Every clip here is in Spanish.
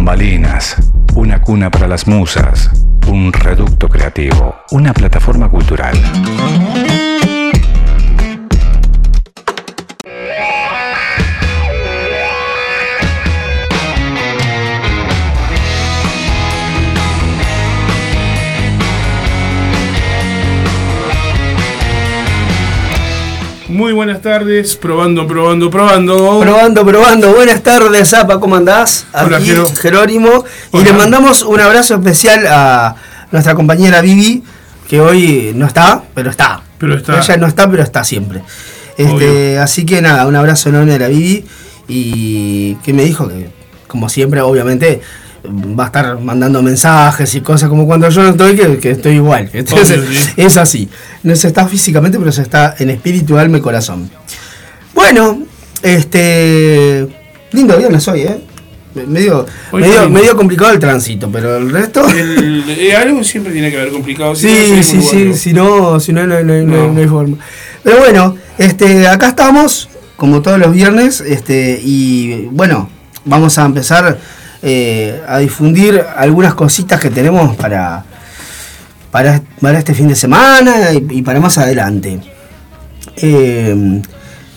Bambalinas, una cuna para las musas, un reducto creativo, una plataforma cultural. Muy buenas tardes, probando, probando, probando. Probando, probando. Buenas tardes, Zapa, ¿cómo andás? Hola, Aquí, Jero. Jerónimo. Y Hola. le mandamos un abrazo especial a nuestra compañera Vivi, que hoy no está, pero está. Pero está. Ella no está, pero está siempre. Este, así que nada, un abrazo enorme a la Vivi. Y que me dijo que, como siempre, obviamente, va a estar mandando mensajes y cosas como cuando yo no estoy, que, que estoy igual. Sí. es así. No se está físicamente, pero se está en espíritu, alma y corazón. Bueno, este. Lindo viernes hoy, ¿eh? Medio, medio, complicado el tránsito, pero el resto. El- eh, algo siempre tiene que haber complicado. si Sí, sí, sí, si no, si no- no- No. no hay forma. Pero bueno, este, acá estamos, como todos los viernes, este, y bueno, vamos a empezar eh, a difundir algunas cositas que tenemos para, para, para este fin de semana y, para más adelante. Eh,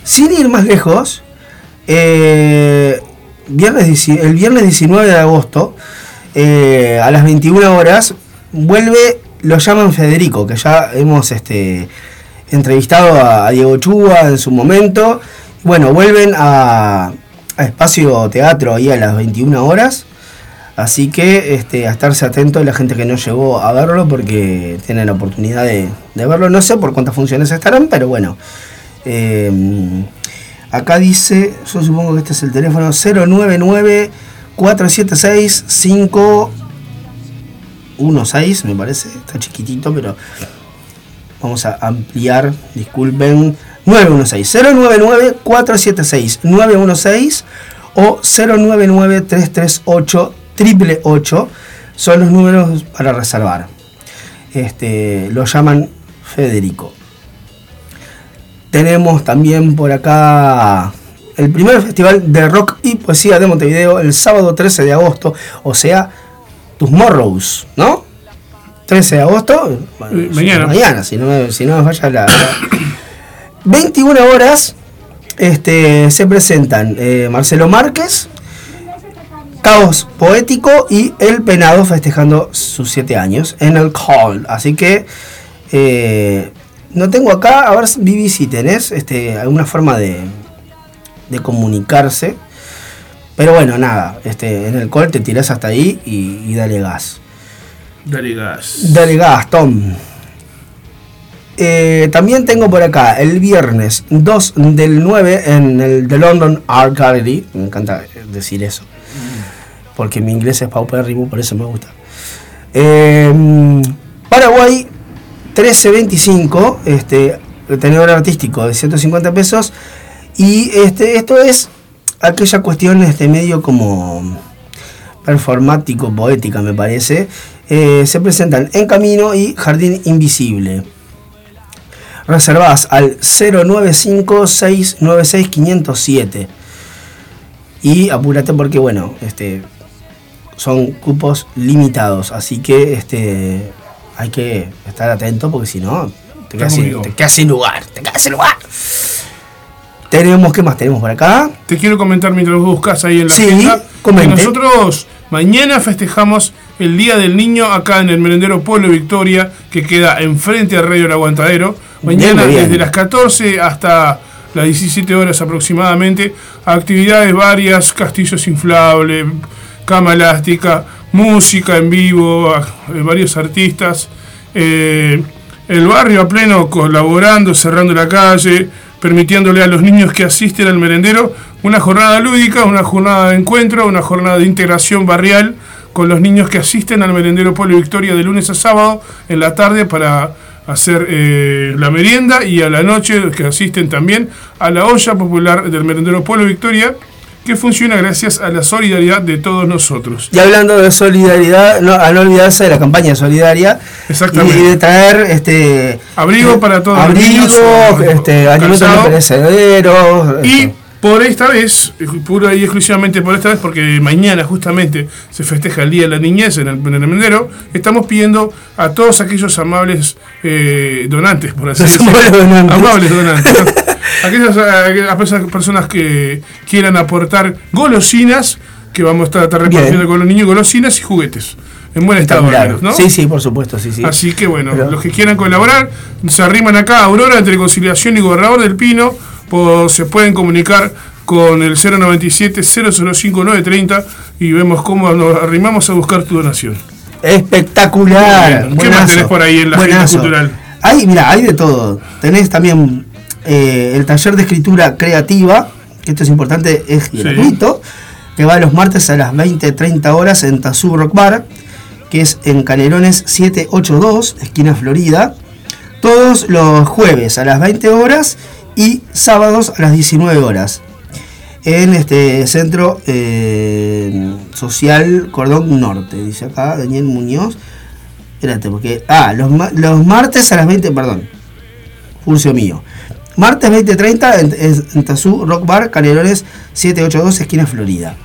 sin ir más lejos, eh, viernes, el viernes 19 de agosto, eh, a las 21 horas, vuelve, lo llaman Federico, que ya hemos este, entrevistado a, a Diego Chúa en su momento. Bueno, vuelven a, a Espacio Teatro ahí a las 21 horas. Así que este, a estarse atento la gente que no llegó a verlo porque tienen la oportunidad de, de verlo. No sé por cuántas funciones estarán, pero bueno. Eh, acá dice, yo supongo que este es el teléfono 099 476 516, me parece. Está chiquitito, pero vamos a ampliar, disculpen. 916 099 476 916 o 099 338 888 son los números para reservar. Este, lo llaman Federico. Tenemos también por acá el primer festival de rock y poesía de Montevideo el sábado 13 de agosto, o sea, tus morrows, ¿no? 13 de agosto, Eh, mañana. mañana, si no, me- si no me falla la, la- 21 horas este, se presentan eh, Marcelo Márquez, Caos Poético y El Penado festejando sus 7 años en el Call. Así que eh, no tengo acá, a ver Vivi si tenés este, alguna forma de, de comunicarse. Pero bueno, nada, este, en el call te tirás hasta ahí y, y dale gas. Dale gas. Dale gas, Tom. Eh, también tengo por acá el viernes 2 del 9 en el The London Art Gallery. Me encanta decir eso. Porque mi inglés es paupérrimo, por eso me gusta. Eh, Paraguay 1325, este, tenedor artístico de 150 pesos. Y este, esto es aquella cuestión este, medio como performático, poética me parece. Eh, se presentan En Camino y Jardín Invisible. Reservás al 095-696-507. Y apúrate porque, bueno, este, son cupos limitados. Así que este, hay que estar atento porque si no, te quedas, sin, conmigo. te quedas sin lugar. Te quedas sin lugar. Tenemos, ¿qué más tenemos por acá? Te quiero comentar mientras vos buscas ahí en la Sí, agenda que nosotros mañana festejamos el Día del Niño acá en el merendero Pueblo Victoria, que queda enfrente al Radio El Aguantadero. Mañana Bien, bien. desde las 14 hasta las 17 horas aproximadamente, actividades varias, castillos inflables, cama elástica, música en vivo, eh, varios artistas. eh, el barrio a pleno colaborando, cerrando la calle, permitiéndole a los niños que asisten al merendero una jornada lúdica, una jornada de encuentro, una jornada de integración barrial con los niños que asisten al merendero Pueblo Victoria de lunes a sábado en la tarde para hacer eh, la merienda y a la noche que asisten también a la olla popular del merendero Pueblo Victoria que funciona gracias a la solidaridad de todos nosotros. Y hablando de solidaridad, no, a no olvidarse de la campaña solidaria Exactamente. y de traer este abrigo para todos abrigo, los niños, este, alimentos no perecederos. Y. por esta vez, pura y exclusivamente por esta vez, porque mañana justamente se festeja el Día de la Niñez en el, en el Mendero, estamos pidiendo a todos aquellos amables eh, donantes, por así decirlo. amables donantes. Donantes. Aquellas, personas que quieran aportar golosinas, que vamos a estar, estar repartiendo Bien. con los niños golosinas y juguetes. En buen estado, Claro. ¿no? Sí, sí, por supuesto, sí, sí. Así que bueno, Pero- los que quieran colaborar, se arriman acá a Aurora entre Conciliación y Gobernador del Pino, por- se pueden comunicar con el 097-005-930 y vemos cómo nos arrimamos a buscar tu donación. Espectacular. Bien. ¿Qué más tenés por ahí en la agenda cultural? Hay, mira, hay de todo. Tenés también eh, el taller de escritura creativa, que esto es importante, es gratuito, que va los martes a las 20-30 horas en Tazú Rock Bar, que es en Canelones 782, esquina Florida. Todos los jueves a las 20 horas y sábados a las 19 horas en este centro eh, social Cordón Norte, dice acá Daniel Muñoz. Espérate, porque. Ah, los, los martes a las 20, perdón. Pulso mío. Martes 20.30 en, en, en Tazú Rock Bar, Canelones 782, esquina Florida.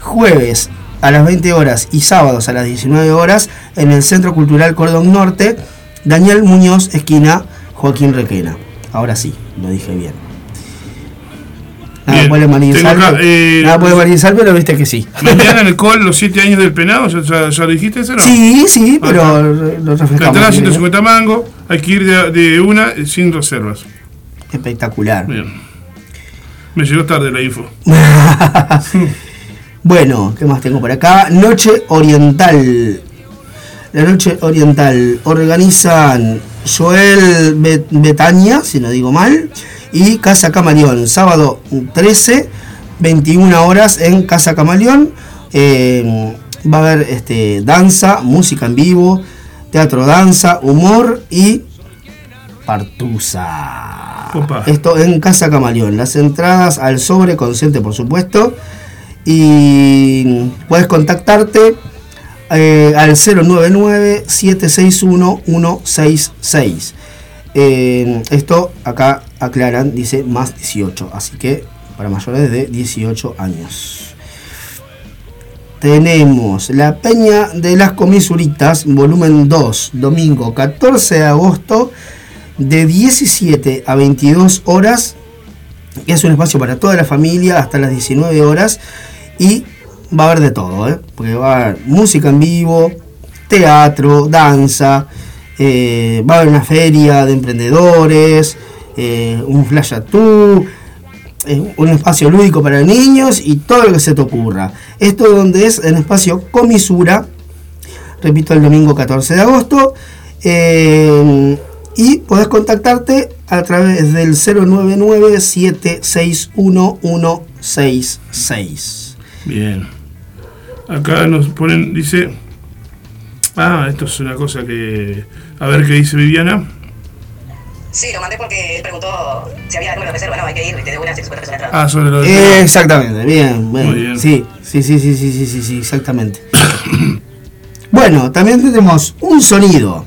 Jueves a las 20 horas y sábados a las 19 horas en el Centro Cultural Cordón Norte, Daniel Muñoz, esquina Joaquín Requena. Ahora sí, lo dije bien. Nada Bien. puede acá, eh, Nada puede María pero viste que sí. Mañana en el COL, los 7 años del penado, ¿ya, ya- lo dijiste eso? No? Sí, sí, pero re- lo La refrescamos. entrada 150 mangos, hay que ir de, de una eh, sin reservas. Espectacular. Bien. Me llegó tarde la info. Bueno, ¿qué más tengo por acá? Noche Oriental. La Noche Oriental organizan Joel Bet- Betania, si no digo mal, y Casa Camaleón. Sábado 13, 21 horas en Casa Camaleón. Eh, va a haber este, danza, música en vivo, teatro danza, humor y partusa. Opa. Esto en Casa Camaleón. Las entradas al sobre consciente, por supuesto. Y puedes contactarte eh, al 099-761-166. Eh, esto acá aclaran, dice más 18. Así que para mayores de 18 años. Tenemos la Peña de las Comisuritas, volumen 2, domingo 14 de agosto, de 17 a 22 horas, es un espacio para toda la familia hasta las 19 horas, y va a haber de todo, ¿eh? porque va a haber música en vivo, teatro, danza, eh, va a haber una feria de emprendedores, eh, un flash tattoo, eh, un espacio lúdico para niños y todo lo que se te ocurra. Esto donde es en espacio Comisura, repito, el domingo 14 de agosto. y podés contactarte a través del 099-761-166. Bien. Acá nos ponen, dice. Ah, esto es una cosa que. A ver qué dice Viviana. Sí, lo mandé porque él preguntó si había número de reserva. No, hay que ir y te una 150 pesos la entrada. Ah, sobre lo de. Eh, exactamente, bien, bien. Muy bien. Sí, sí, sí, sí, sí, sí, sí, sí, exactamente. bueno, también tenemos un sonido,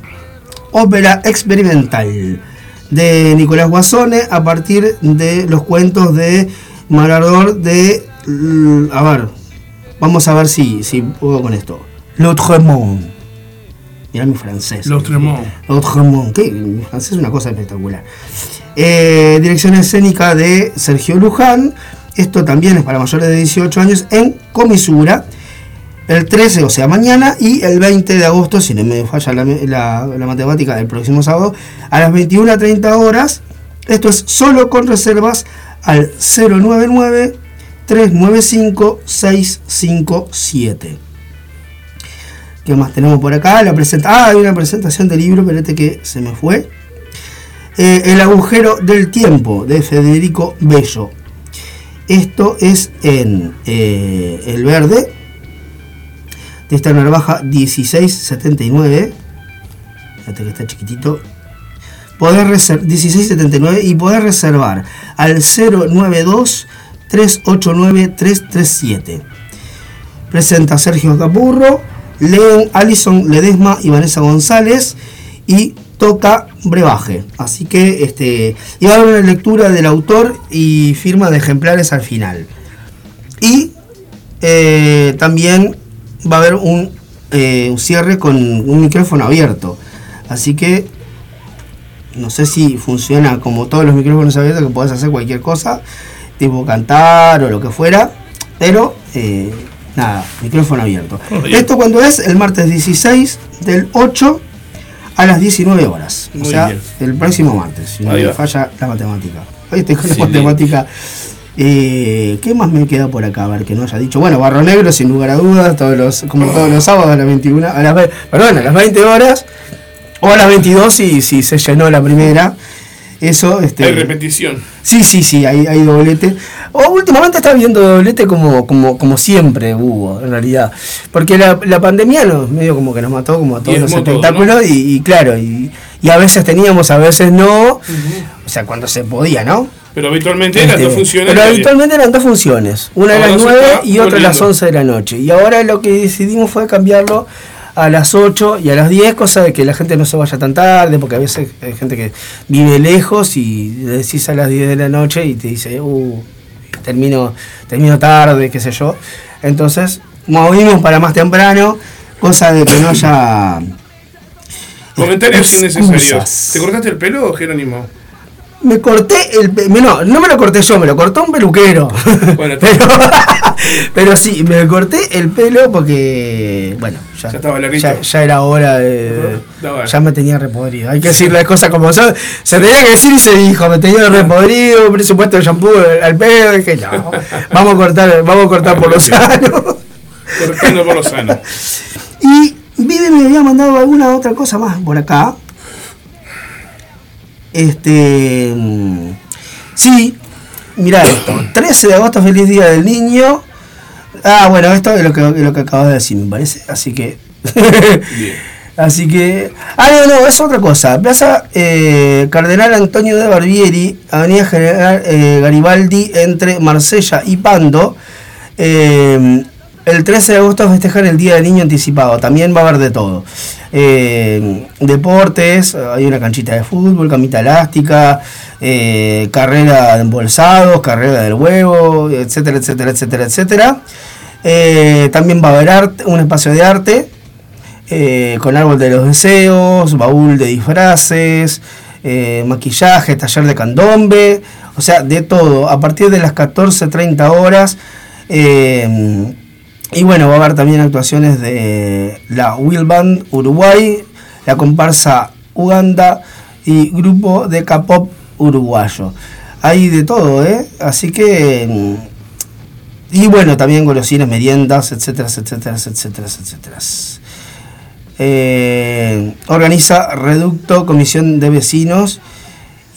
ópera experimental de Nicolás Guasone a partir de los cuentos de Marador de, l- a ver, vamos a ver si, si puedo con esto. L'Autremont. Mirá mi francés. L'Autremont. L'Autremont, que mi francés es una cosa espectacular. Eh, dirección escénica de Sergio Luján. Esto también es para mayores de 18 años en Comisura. El 13, o sea, mañana, y el 20 de agosto, si no me falla la, la- la matemática, el próximo sábado, a las 21 a 30 horas. Esto es solo con reservas al 099-395-657. ¿Qué más tenemos por acá? La presenta ah, hay una presentación de libro, espérate que se me fue. eh, El agujero del tiempo de Federico Bello. Esto es en eh, El Verde, de esta navaja 1679. Fíjate que está chiquitito. Poder reservar 1679 y poder reservar al 092 389 337. Presenta Sergio Capurro, leen Alison Ledesma y Vanessa González y toca brebaje. Así que este, y va a haber una lectura del autor y firma de ejemplares al final. Y eh, también va a haber un, eh, un cierre con un micrófono abierto. Así que no sé si funciona como todos los micrófonos abiertos, que puedes hacer cualquier cosa, tipo cantar o lo que fuera, pero eh, nada, micrófono abierto. Oh. Esto cuando es el martes 16 del 8 a las 19 horas. o Muy sea, bien. el próximo martes, si no me falla la matemática. Hoy con la matemática. Eh, ¿Qué más me queda por acá? A ver, que no haya dicho. Bueno, Barro Negro, sin lugar a dudas, todos los, como todos los sábados a las 21, a las, perdón, a las 20 horas, o a las 22 si, si se llenó la primera. Eso, este. Hay repetición. Sí, sí, sí, hay, hay doblete. O últimamente está viendo doblete como, como, como siempre hubo, en realidad. Porque la, la pandemia nos, medio como que nos mató como a todos los todo, espectáculos y, y claro, y, y a veces teníamos, a veces no. O sea, cuando se podía, ¿no? Pero habitualmente eran Este, dos funciones. Pero habitualmente eran dos funciones, una a las se 9 está y otra a las volviendo. 11 de la noche. Y ahora lo que decidimos fue cambiarlo a las 8 y a las 10, cosa de que la gente no se vaya tan tarde, porque a veces hay gente que vive lejos y le decís a las 10 de la noche y te dice, uh, termino, termino tarde, qué sé yo. Entonces, movimos para más temprano, cosa de que no haya... Comentarios innecesarios. ¿Te cortaste el pelo, Jerónimo? Me corté el no, no me lo corté yo, me lo cortó un peluquero. Bueno, pero, pero sí, me corté el pelo porque, bueno, ya, Ya estaba ya, ya era hora de. Ya me tenía repodrido. Hay que decir las cosas como son. Se tenía que decir y se dijo, me tenía repodrido, presupuesto de shampoo al pedo. Dije, no, vamos a cortar, vamos a cortar por lo sano. Cortando por lo sano. Y Vive me había mandado alguna otra cosa más por acá. Este. mm, Sí, mira esto. 13 de agosto, feliz día del niño. Ah, bueno, esto es lo que, lo que acabas de decir, me parece. Así que. Bien. Así que. Ah, no, no, es otra cosa. Plaza eh, Cardenal Antonio de Barbieri, Avenida General eh, Garibaldi, entre Marsella y Pando. Eh, el 13 de agosto festejan el Día del Niño Anticipado. También va a haber de todo. Eh, deportes, hay una canchita de fútbol, camita elástica, eh, carrera de embolsados, carrera del huevo, etcétera, etcétera, etcétera, etcétera. Eh, también va a haber un espacio de arte con árbol de los deseos, baúl de disfraces, maquillaje, taller de candombe, o sea, de todo, a partir de las 14.30 horas. Y bueno, va a haber también actuaciones de la Will Band Uruguay, la comparsa Uganda y grupo de K-pop uruguayo. Hay de todo, ¿eh? Así que... mm, Y bueno, también golosinas, meriendas, etcétera, etcétera, etcétera, etcétera. Eh, organiza Reducto, Comisión de Vecinos.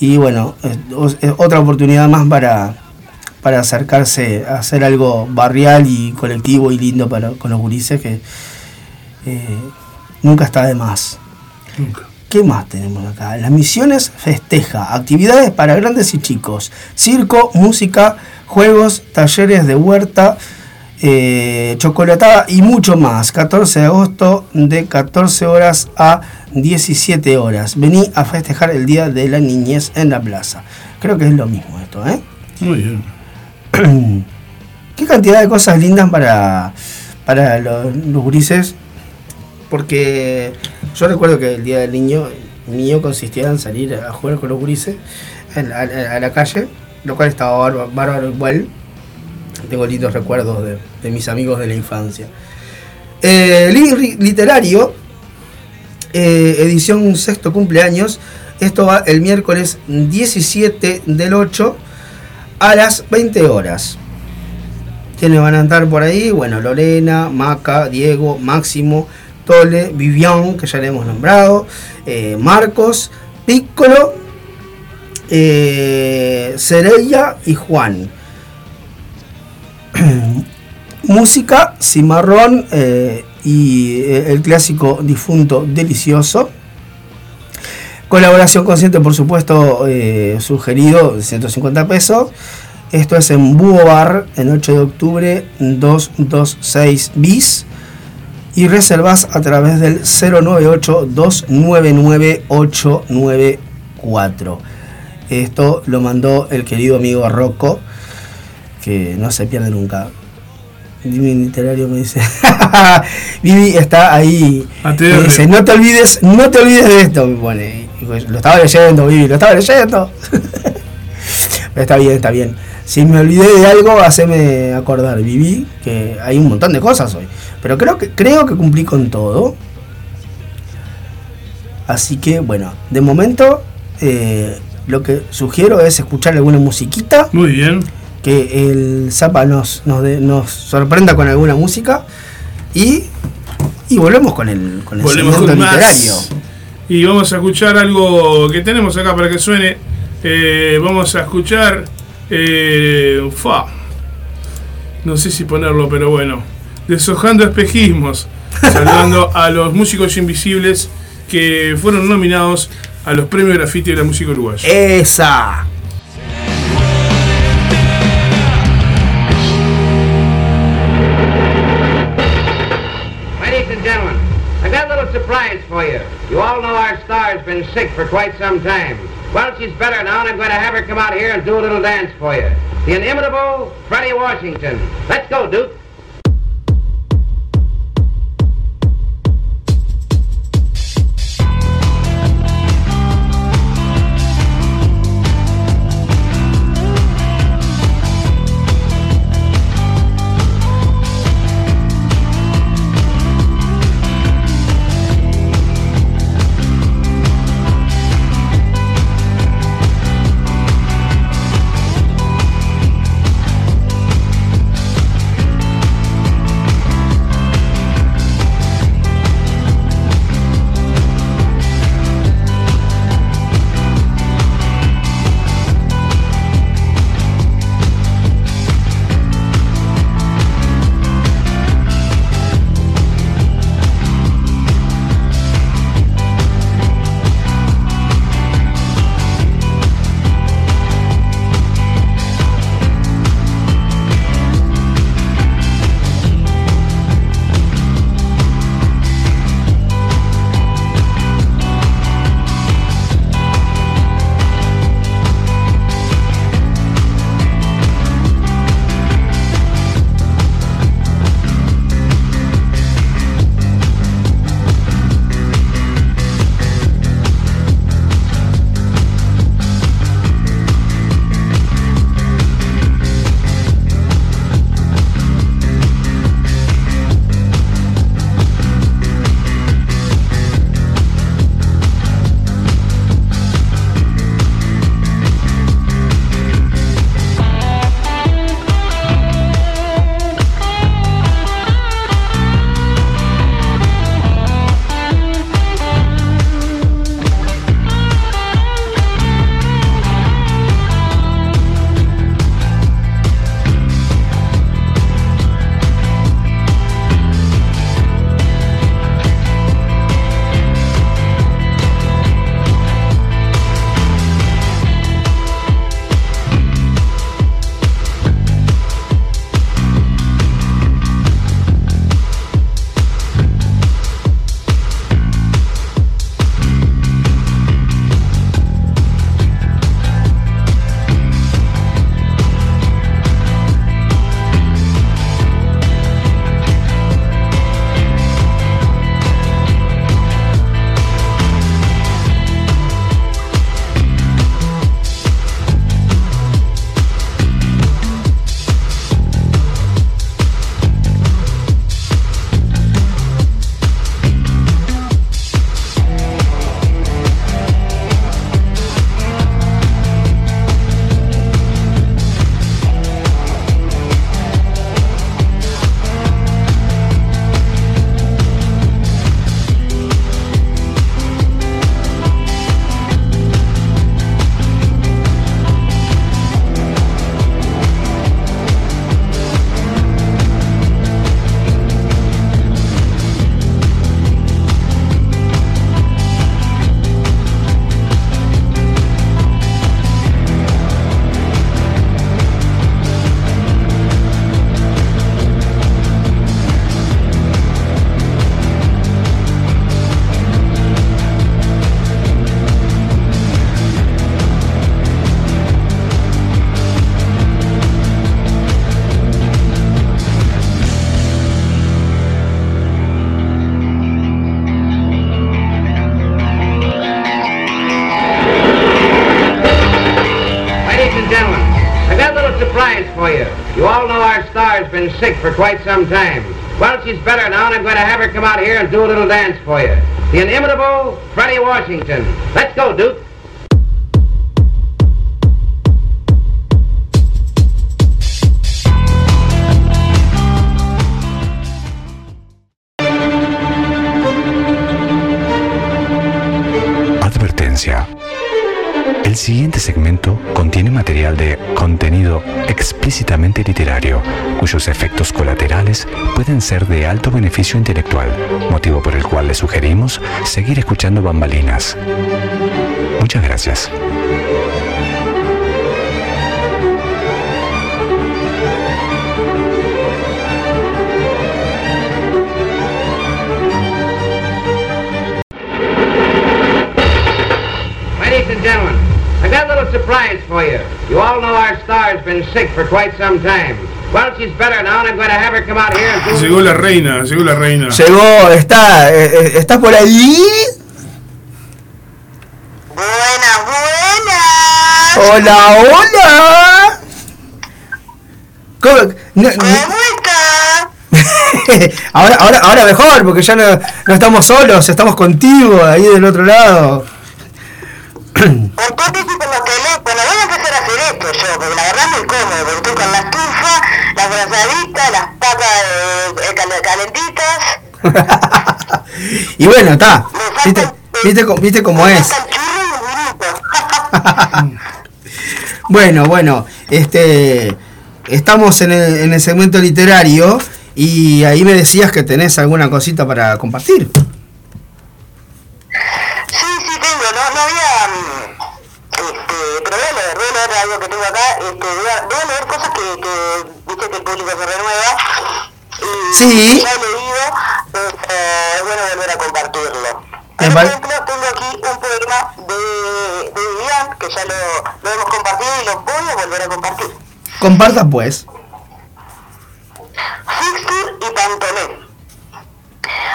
Y bueno, es, otra oportunidad más para, para acercarse a hacer algo barrial y colectivo y lindo para, con los gurises que eh, nunca está de más. Nunca. ¿Qué más tenemos acá? Las misiones festeja, actividades para grandes y chicos, circo, música, juegos, talleres de huerta, eh, chocolatada y mucho más. 14 de agosto de 14 horas a 17 horas. Vení a festejar el Día de la Niñez en la plaza. Creo que es lo mismo esto, ¿eh? Muy bien. Qué cantidad de cosas lindas para, para los, los gurises. Porque yo recuerdo que el día del niño, niño consistía en salir a jugar con los la- a, la calle, lo cual estaba bárbaro, bárbaro igual. Tengo lindos recuerdos de, de mis amigos de la infancia. Eh, Literario, eh, edición sexto cumpleaños. Esto va el miércoles 17 del 8 a las 20 horas. ¿Quiénes van a estar por ahí? Bueno, Lorena, Maca, Diego, Máximo, Tole, Vivian, que ya le hemos nombrado, eh, Marcos, Piccolo eh, y Juan. Música, Cimarrón eh, y eh, el clásico difunto delicioso. Colaboración consciente, por supuesto, eh, sugerido, 150 pesos. Esto es en Búho Bar, en 8 de octubre, 226 bis. Y reservas a través del 098-299-894. Esto lo mandó el querido amigo Rocco, que no se pierde nunca. Vivi literario me dice, Vivi está ahí. Me dice, no te olvides, no te olvides de esto. Me pone, Lo estaba leyendo, Vivi, lo estaba leyendo. Pero está bien, está bien. Si me olvidé de algo, haceme acordar, Vivi, que hay un montón de cosas hoy. Pero creo que, creo que cumplí con todo. Así que, bueno, de momento, eh, lo que sugiero es escuchar alguna musiquita Muy bien. que el Zapa nos, nos, de- nos sorprenda con alguna música y, y volvemos con el, con el Volvemos segmento con literario. más. Y vamos a escuchar algo que tenemos acá para que suene. Eh, vamos a escuchar. eh, fa. No sé si ponerlo, pero bueno. Deshojando espejismos. Saludando a los músicos invisibles que fueron nominados a los premios Graffiti de la música uruguaya. Esa. Ladies and gentlemen, I got a little surprise for you. You all know our star's been sick for quite some time. Well, she's better now, and I'm going to have her come out here and do a little dance for you. The inimitable Freddie Washington. Let's go, Duke. Sick for quite some time. Well, she's better now, and I'm going to have her come out here and do a little dance for you. The inimitable Freddie Washington. Let's go, Duke. El siguiente segmento contiene material de contenido explícitamente literario, cuyos efectos colaterales pueden ser de alto beneficio intelectual, motivo por el cual le sugerimos seguir escuchando bambalinas. Muchas gracias. Gentlemen, I got a little surprise for you. You all know our star's been sick for quite some time. Well, she's better now, and I'm going to have her come out here and do... Llegó la reina, llegó la reina. Llegó, está, eh, eh, ¿estás por ahí? Buenas, buenas. Hola, hola. ¿Cómo? No- no- ¿Cómo estás? ahora, ahora, ahora mejor, porque ya no, no estamos solos, estamos contigo ahí del otro lado. Entonces con los teléfonos, voy a empezar a hacer esto yo, porque la verdad es muy cómodo, porque estoy con la estufa, las brazaditas, las patas eh, cal- calentitas. y bueno, está. ¿Viste, viste, viste cómo es? y. Bueno, bueno, este estamos en el, en el segmento literario y ahí me decías que tenés alguna cosita para compartir. Sí, sí tengo, no, no había... mm, Este, pero voy a leer, que tengo acá, este, voy, a, voy a leer cosas que, que viste que el público se renueva. Y Sí. Ya he leído, pues, eh, es bueno volver a compartirlo. Por ejemplo, tengo aquí un poema de, de Vivian, que ya lo, lo hemos compartido y lo voy a volver a compartir. Comparta pues. Shakespeare y Pantoné.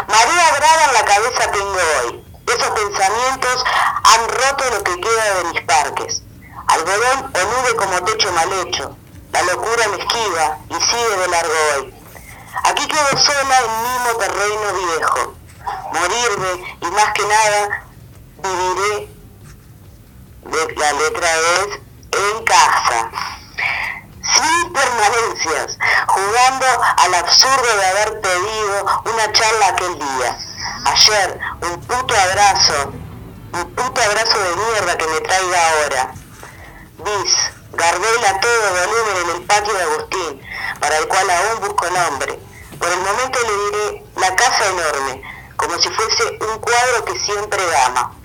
Marea brava en la cabeza tengo hoy. Esos pensamientos han roto lo que queda de mis parques. Algodón o nube como techo mal hecho. La locura me esquiva y sigue de largo hoy. Aquí quedo sola en mismo terreno viejo. Morirme y más que nada viviré. La letra es en casa sin permanencias, jugando al absurdo de haber pedido una charla aquel día. Ayer, un puto abrazo, un puto abrazo de mierda que me traiga ahora. Bis, Gardel a todo volumen en el patio de Agustín, para el cual aún busco nombre. Por el momento le diré la casa enorme, como si fuese un cuadro que siempre ama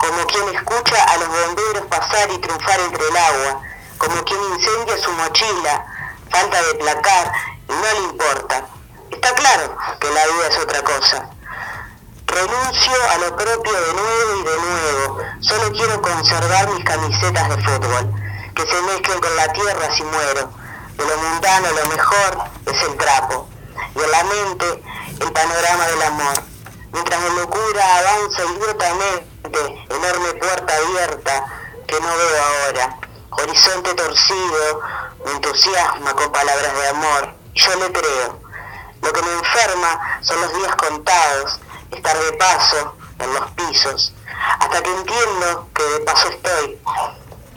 como quien escucha a los bomberos pasar y triunfar entre el agua, como quien incendia su mochila, falta de placar y no le importa. Está claro que la vida es otra cosa. Renuncio a lo propio de nuevo y de nuevo. Solo quiero conservar mis camisetas de fútbol, que se mezclen con la tierra si muero. De lo mundano lo mejor es el trapo. Y en la mente el panorama del amor. Mientras mi locura avanza idiotamente, enorme puerta abierta que no veo ahora. Horizonte torcido, me entusiasma con palabras de amor. Yo le creo. Lo que me enferma son los días contados, estar de paso en los pisos, hasta que entiendo que de paso estoy.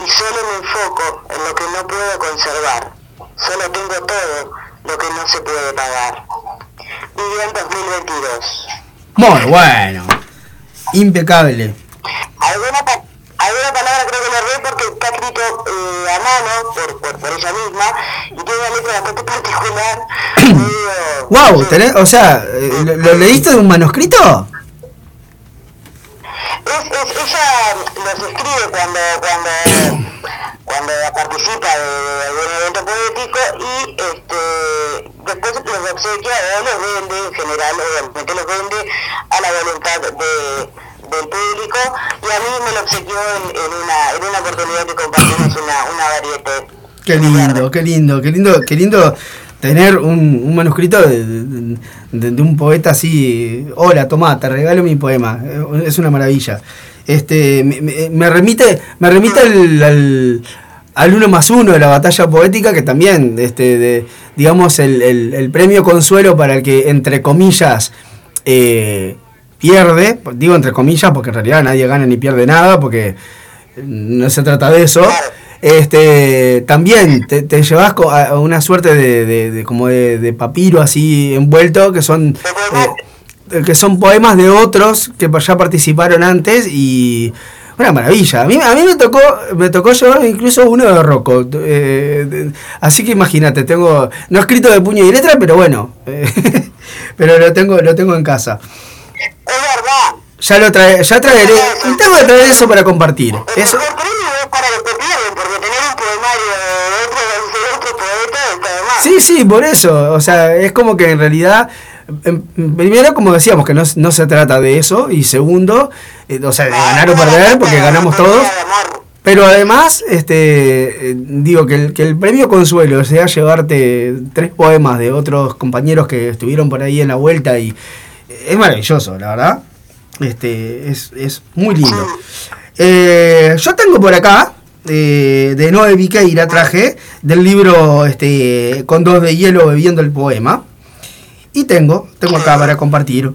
Y solo me enfoco en lo que no puedo conservar. Solo tengo todo lo que no se puede pagar. Vivian 2022. Muy bueno. Impecable. Alguna, alguna palabra creo que le erré porque está escrito eh, a mano por, por, por ella misma y tiene una letra bastante particular. medio- Wow, tenés, o sea, eh, ¿lo, lo leíste de un manuscrito? Es, es, ella los escribe cuando, cuando, cuando participa de, de algún evento poético y este, después los obsequia o los vende, en general, obviamente los vende a la voluntad de, del público y a mí me lo obsequió en, en, una, en una oportunidad que compartimos una, una variedad. Qué lindo, qué lindo, qué lindo, qué lindo tener un, un manuscrito de, de- un poeta así. Hola, tomá, te regalo mi poema. Eh, Es una maravilla. Este, me, me- me remite, me remite al, al, al uno más uno de la batalla poética que también este, de, digamos, el, el- el premio consuelo para el que, entre comillas, eh, pierde, digo entre comillas porque en realidad nadie gana ni pierde nada, porque no se trata de eso. Este, también te, te llevas a a una suerte de, de- de- como de, de papiro así envuelto que son eh, que son poemas de otros que ya participaron antes y una maravilla. A mí, a mí me tocó me tocó llevar incluso uno de Rocco. eh, de- así que imagínate, tengo no escrito de puño y letra, pero bueno, eh, pero lo tengo lo tengo en casa. Es verdad. Ya lo trae, ya traeré, tengo que traer eso para compartir. El Eso, mejor premio es para los que pierden, porque tener un poemario de otro, de otro poeta está de más. Sí, sí, por eso. O sea, es como que en realidad, em, primero, como decíamos, que no, no se trata de eso. Y segundo, eh, o sea, de ganar o perder, porque ganamos todos. Pero además, este, eh, digo que el, que el premio Consuelo sea llevarte tres poemas de otros compañeros que estuvieron por ahí en la vuelta y es maravilloso, la verdad. Este, es, es muy lindo. Eh, yo tengo por acá, eh, de Noé Viqueira, traje del libro este, Con dos de hielo bebiendo el poema. Y tengo, tengo acá para compartir,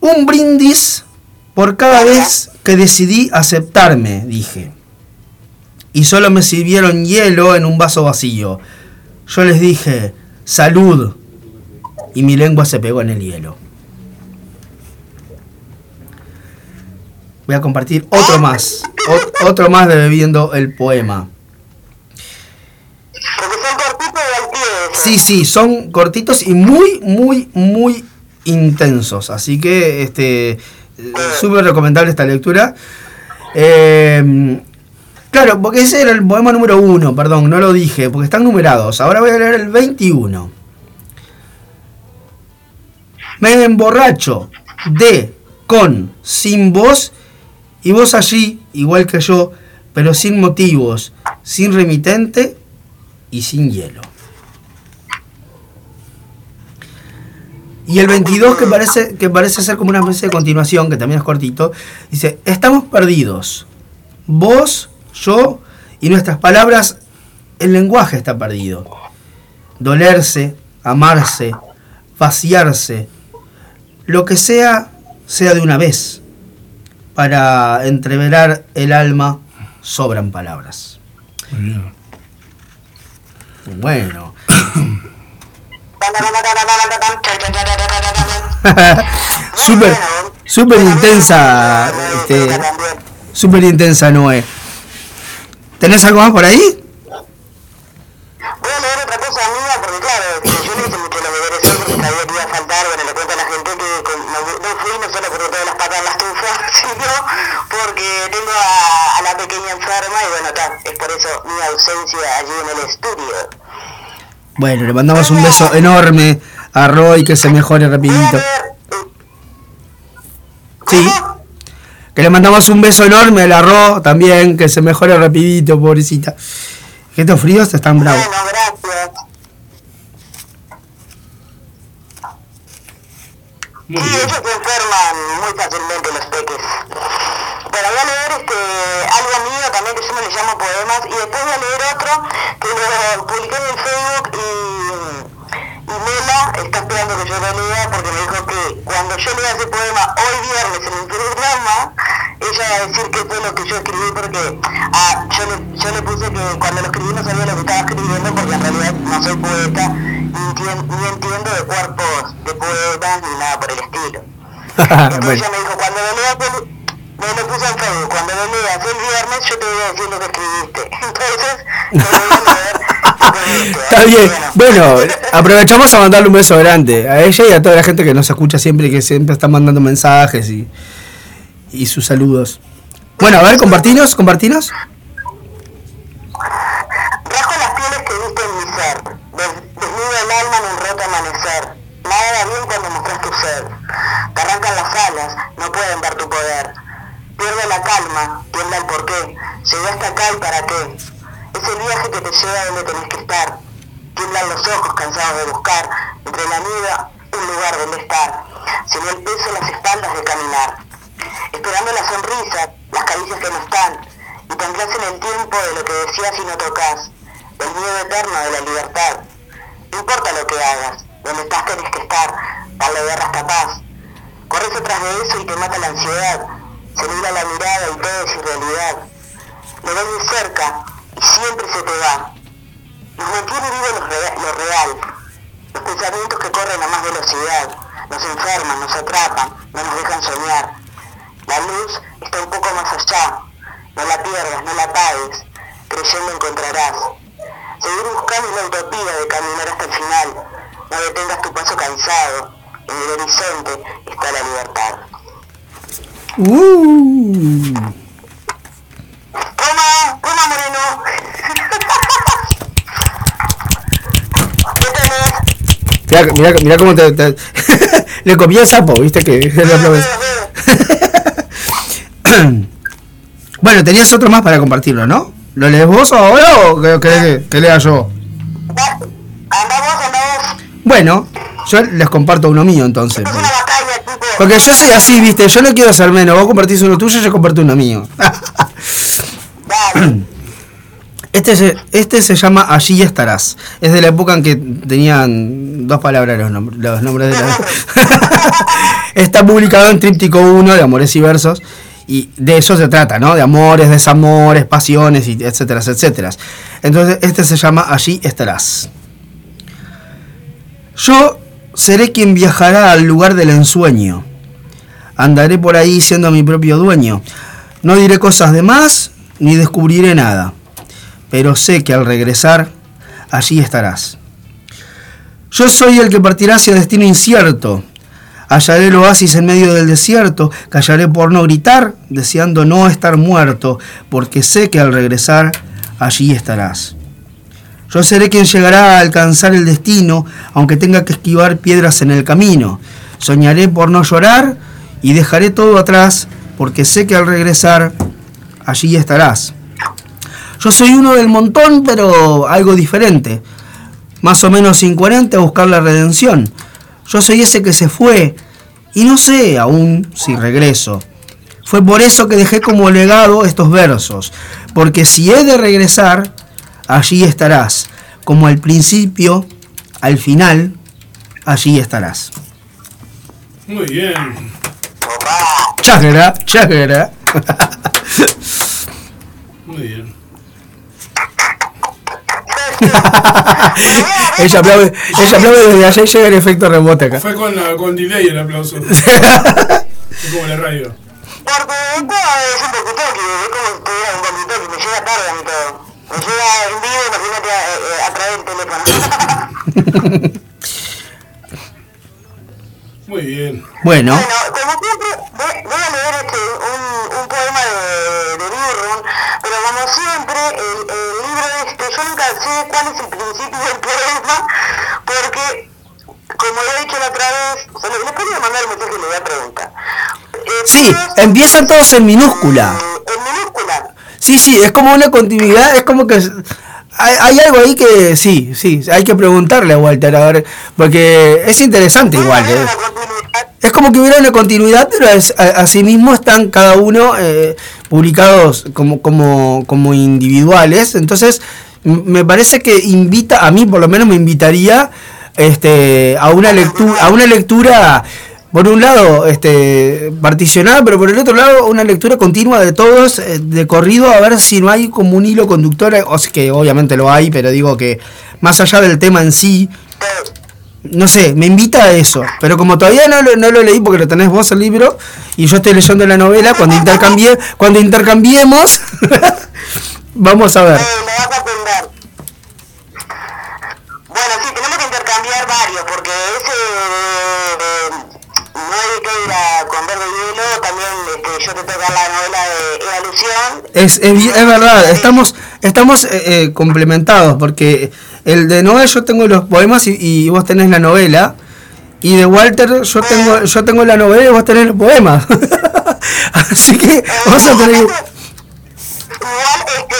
un brindis por cada vez que decidí aceptarme, dije. Y solo me sirvieron hielo en un vaso vacío. Yo les dije, salud. Y mi lengua se pegó en el hielo. Voy a compartir otro más. o- otro más de bebiendo el poema. Sí, sí, son cortitos y muy, muy, muy intensos. Así que, este, eh, súper recomendable esta lectura. Eh, claro, porque ese era el poema número uno, perdón, no lo dije, porque están numerados. Ahora voy a leer el 21. Me emborracho de, con, sin voz, y vos allí, igual que yo, pero sin motivos, sin remitente y sin hielo. Y el 22, que parece, que parece ser como una especie de continuación, que también es cortito, dice, estamos perdidos. Vos, yo y nuestras palabras, el lenguaje está perdido. Dolerse, amarse, vaciarse, lo que sea, sea de una vez. Para entreverar el alma, sobran palabras. Bueno. súper, súper intensa, este, súper intensa Noé. ¿Tenés algo más por ahí? Porque tengo a, a la pequeña enferma y bueno, ta, es por eso mi ausencia allí en el estudio. Bueno, le mandamos un beso enorme a Roy, que se mejore rapidito. Sí. Que le mandamos un beso enorme a la Ro también, que se mejore rapidito, pobrecita. Que estos fríos están bravos. Bueno, gracias. Muy sí, ellos se enferman muy fácilmente los peques. Bueno, voy a leer este, algo mío también que yo me le llamo poemas y después voy a leer otro que lo publiqué en el Facebook y, y Mela está esperando que yo lo lea porque me dijo que cuando yo lea ese poema hoy viernes en el programa, ella va a decir qué fue lo que yo escribí porque ah, yo, le, yo le puse que cuando lo escribí no sabía lo que estaba escribiendo porque en realidad no soy poeta ni, ni entiendo de cuerpos de poetas ni nada por el estilo. Entonces bueno, ella me dijo, cuando leas, el- me lo puse en Facebook, cuando lo leas el viernes yo te voy a decir lo que escribiste. Entonces, voy a leer. está bien. Bueno, aprovechamos a mandarle un beso grande a ella y a toda la gente que nos escucha siempre y que siempre está mandando mensajes y, y sus saludos. Bueno, a ver, compartinos, compartinos. Rasgo las pieles que viste en mi ser, des- desnudo el alma en un roto amanecer. Nada da bien cuando mostras tu ser. Te arrancan las alas, no pueden ver tu poder. Pierde la calma, tiembla el porqué. Llegué hasta acá y para qué. Es el viaje que te lleva donde tenés que estar. Tiemblan los ojos cansados de buscar, entre la nieve, un lugar donde estar. Sin el peso en las espaldas de caminar. Esperando la sonrisa, las caricias que no están. Y te anclas en el tiempo de lo que decías y no tocas. El miedo eterno de la libertad. No importa lo que hagas, donde estás tenés que estar, darle guerra hasta paz. Corres detrás de eso y te mata la ansiedad, se nubla la mirada y todo es irrealidad. Lo ves de cerca y siempre se te va. Nos mantiene vivo lo, lo real, los pensamientos que corren a más velocidad, nos enferman, nos atrapan, no nos dejan soñar. La luz está un poco más allá, no la pierdas, no la apagues, creyendo encontrarás. Seguir buscando la utopía de caminar hasta el final, no detengas tu paso cansado, en el horizonte está la libertad. Uh. ¡Toma! ¡Toma, Moreno! ¿Qué tenés? Mirá, mirá, mirá cómo te, te- le copié el sapo, viste que. Bueno, tenías otro más para compartirlo, ¿no? ¿Lo lees vos ahora o que, que- que lea yo? Bueno, yo les comparto uno mío entonces. Porque yo soy así, viste, yo no quiero ser menos. Vos compartís uno tuyo, yo comparto uno mío. Este se, este se llama Allí estarás. Es de la época en que tenían dos palabras los, nombres los nombres de la... Está publicado en Tríptico 1 de Amores y Versos. Y de eso se trata, ¿no? De amores, desamores, pasiones, etcétera, etcétera. Entonces, este se llama Allí estarás. Yo seré quien viajará al lugar del ensueño. Andaré por ahí siendo mi propio dueño. No diré cosas de más, ni descubriré nada. Pero sé que al regresar, allí estarás. Yo soy el que partirá hacia destino incierto. Hallaré el oasis en medio del desierto, callaré por no gritar, deseando no estar muerto, porque sé que al regresar, allí estarás. Yo seré quien llegará a alcanzar el destino, aunque tenga que esquivar piedras en el camino. Soñaré por no llorar y dejaré todo atrás, porque sé que al regresar, allí estarás. Yo soy uno del montón, pero algo diferente. Más o menos incoherente a buscar la redención. Yo soy ese que se fue y no sé aún si regreso. Fue por eso que dejé como legado estos versos, porque si he de regresar, allí estarás, como al principio, al final, allí estarás. Muy bien. Papá. Chágara, chágara. Muy bien. ella aplaude, ella aplaude desde allá y llega el efecto rebote acá. Fue con, la, con delay el aplauso. Fue como la radio. Porque esto es un walkie-talkie, es como si tuviera un walkie-talkie, me llega tarde a mí todo. Me llega en vivo, imagínate a, eh, a través del teléfono. Muy bien. Bueno, Bueno, como siempre, voy, voy a leer este, un, un poema de, de pero como siempre, el, el libro este, yo nunca sé cuál es el principio del poema, porque, como lo he dicho la otra vez, o sea, le, le puedo mandar el mensaje y le voy a preguntar. Eh, sí, empiezan todos en minúscula. eh, En minúscula. Sí, sí, es como una continuidad, es como que hay, hay algo ahí que sí, sí, hay que preguntarle a Walter, a ver, porque es interesante igual. ¿eh? Es como que hubiera una continuidad, pero es, a, asimismo están cada uno eh, publicados como, como, como individuales. Entonces, me parece que invita, a mí por lo menos me invitaría este, a una lectura, a una lectura, por un lado, este, particionada, pero por el otro lado, una lectura continua de todos, eh, de corrido, a ver si no hay como un hilo conductor, o sea, que obviamente lo hay, pero digo que más allá del tema en sí, no sé, me invita a eso. Pero como todavía no lo, no lo leí porque lo tenés vos el libro y yo estoy leyendo la novela, cuando intercambie, cuando intercambiemos, vamos a ver. Eh. Bueno, sí, tenemos que intercambiar varios, porque ese de, no hay que ir a con verde hielo, también este, yo te toca la novela de Evolución. Es, es, es verdad, estamos, estamos eh, eh, complementados porque el de Noel yo tengo los poemas y, y vos tenés la novela. Y de Walter yo tengo, yo tengo la novela y vos tenés los poemas. Así que vamos a tener Igual, este,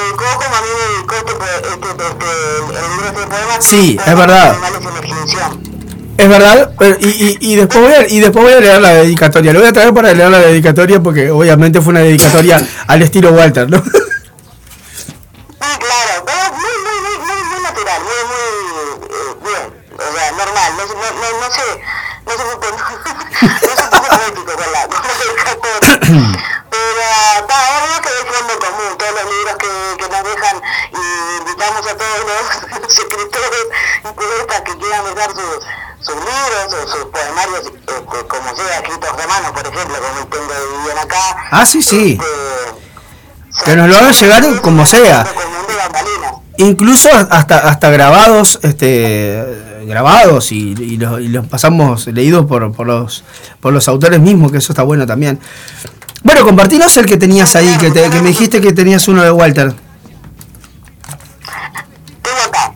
educó. Sí, es verdad. Es verdad, y, y, y, después voy a, y después voy a leer la dedicatoria. Lo voy a traer para leer la dedicatoria porque obviamente fue una dedicatoria al estilo Walter, ¿no? no no no no no no Pero está, obvio que es fondo común, todos los libros que, que nos dejan y invitamos a todos los escritores y poetas que quieran dejar sus, sus libros o sus poemarios, este, como sea, escritos de mano, por ejemplo, como tengo de bien acá. Ah, sí, sí. Este, Que nos lo hagan llegar como sea. Incluso hasta hasta grabados, este grabados y, y los, y los pasamos leídos por, por los por los autores mismos, que eso está bueno también. Bueno, compartinos el que tenías ahí, que, me dijiste que tenías uno de Walter. Tengo acá.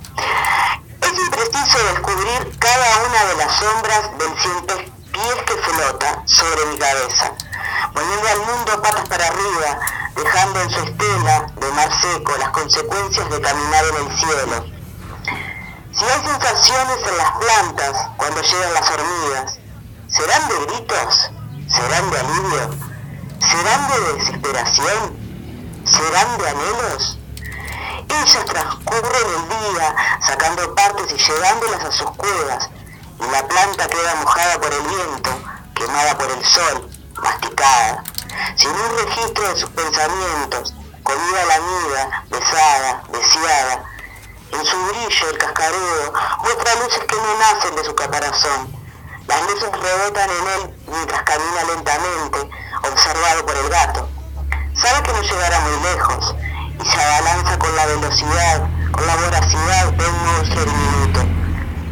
Es impreciso descubrir cada una de las sombras del ciento pies que flota sobre mi cabeza, poniendo al mundo patas para arriba, dejando en su estela de mar seco las consecuencias de caminar en el cielo. Si hay sensaciones en las plantas cuando llegan las hormigas, ¿serán de gritos? ¿Serán de alivio? ¿Serán de desesperación? ¿Serán de anhelos? Ellas transcurren el día sacando partes y llevándolas a sus cuevas, y la planta queda mojada por el viento, quemada por el sol, masticada, sin un registro de sus pensamientos, comida lamida, besada, deseada. En su brillo el cascarudo muestra luces que no nacen de su caparazón. Las luces rebotan en él mientras camina lentamente, observado por el gato. Sabe que no llegará muy lejos y se abalanza con la velocidad, con la voracidad de un monstruo diminuto.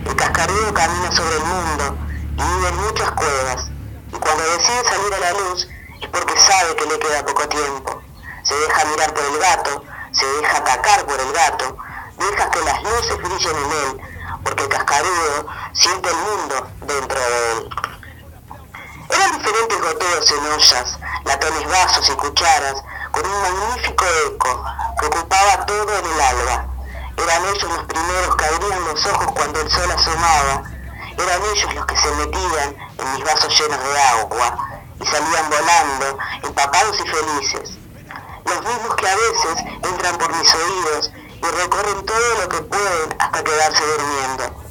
El cascarudo camina sobre el mundo y vive en muchas cuevas y cuando decide salir a la luz es porque sabe que le queda poco tiempo. Se deja mirar por el gato, se deja atacar por el gato, deja que las luces brillen en él, porque el cascarudo siente el mundo dentro de él. Eran diferentes goteos en ollas, latones vasos y cucharas, con un magnífico eco que ocupaba todo en el alba. Eran ellos los primeros que abrían los ojos cuando el sol asomaba. Eran ellos los que se metían en mis vasos llenos de agua y salían volando, empapados y felices. Los mismos que a veces entran por mis oídos y recorren todo lo que pueden hasta quedarse durmiendo.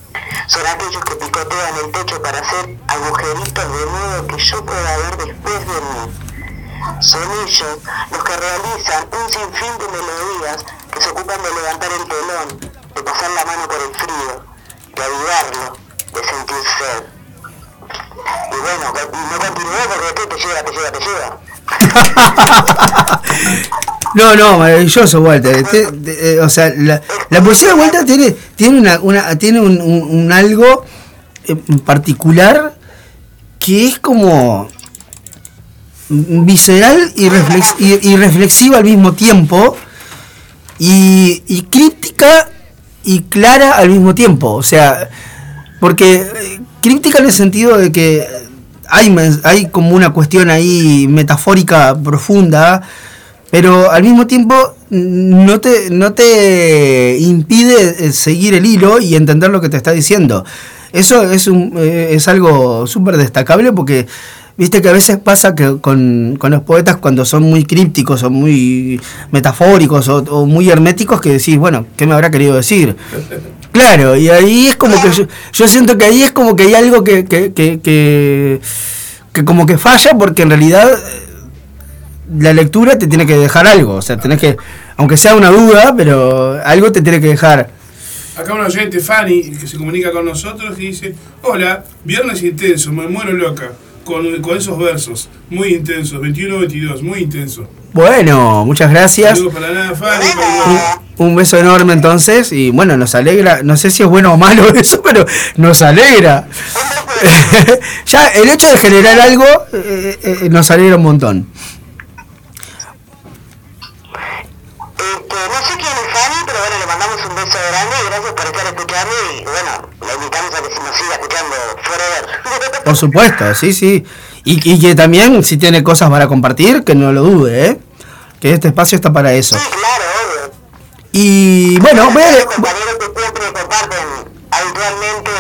Son aquellos que picotean el techo para hacer agujeritos de modo que yo pueda ver después de mí. Son ellos los que realizan un sinfín de melodías que se ocupan de levantar el telón, de pasar la mano por el frío, de avivarlo, de sentir sed. Y bueno, no continué porque ¿qué te lleva, te lleva, te lleva. No, no, maravilloso, Walter. Te- te- eh, o sea, la, poesía de Walter tiene, tiene, una, una- tiene un, algo en particular que es como visceral y, reflex- y- y reflexiva al mismo tiempo y, y críptica y clara al mismo tiempo. O sea, porque eh, críptica en el sentido de que hay, hay como una cuestión ahí metafórica profunda, pero al mismo tiempo no te, no te impide eh, seguir el hilo y entender lo que te está diciendo. Eso es, un, eh, es algo súper destacable porque viste que a veces pasa que con, con los poetas cuando son muy crípticos o muy metafóricos o, o muy herméticos que decís, bueno, ¿qué me habrá querido decir? Claro, y ahí es como que yo, yo siento que ahí es como que hay algo que, que, que, que, que como que falla porque en realidad la lectura te tiene que dejar algo, o sea, tenés que, aunque sea una duda, pero algo te tiene que dejar. Acá una oyente, Fanny, que se comunica con nosotros y dice, hola, viernes intenso, me muero loca, con, con esos versos, muy intensos, 21-22, muy intenso. Bueno, muchas gracias. Saludos para nada, Fanny. para- Un, un beso enorme entonces y bueno, nos alegra, no sé si es bueno o malo eso, pero nos alegra. ya el hecho de generar algo eh, eh, nos alegra un montón. Este, no sé quién es Fanny, pero bueno, le mandamos un beso grande y gracias por estar escuchando y bueno, la invitamos a que se nos siga escuchando forever. Por supuesto, sí, sí. Y, y que también si tiene cosas para compartir, que no lo dude, ¿eh? Que este espacio está para eso. Sí, claro, obvio. Y bueno, voy a- Los compañeros que siempre comparten habitualmente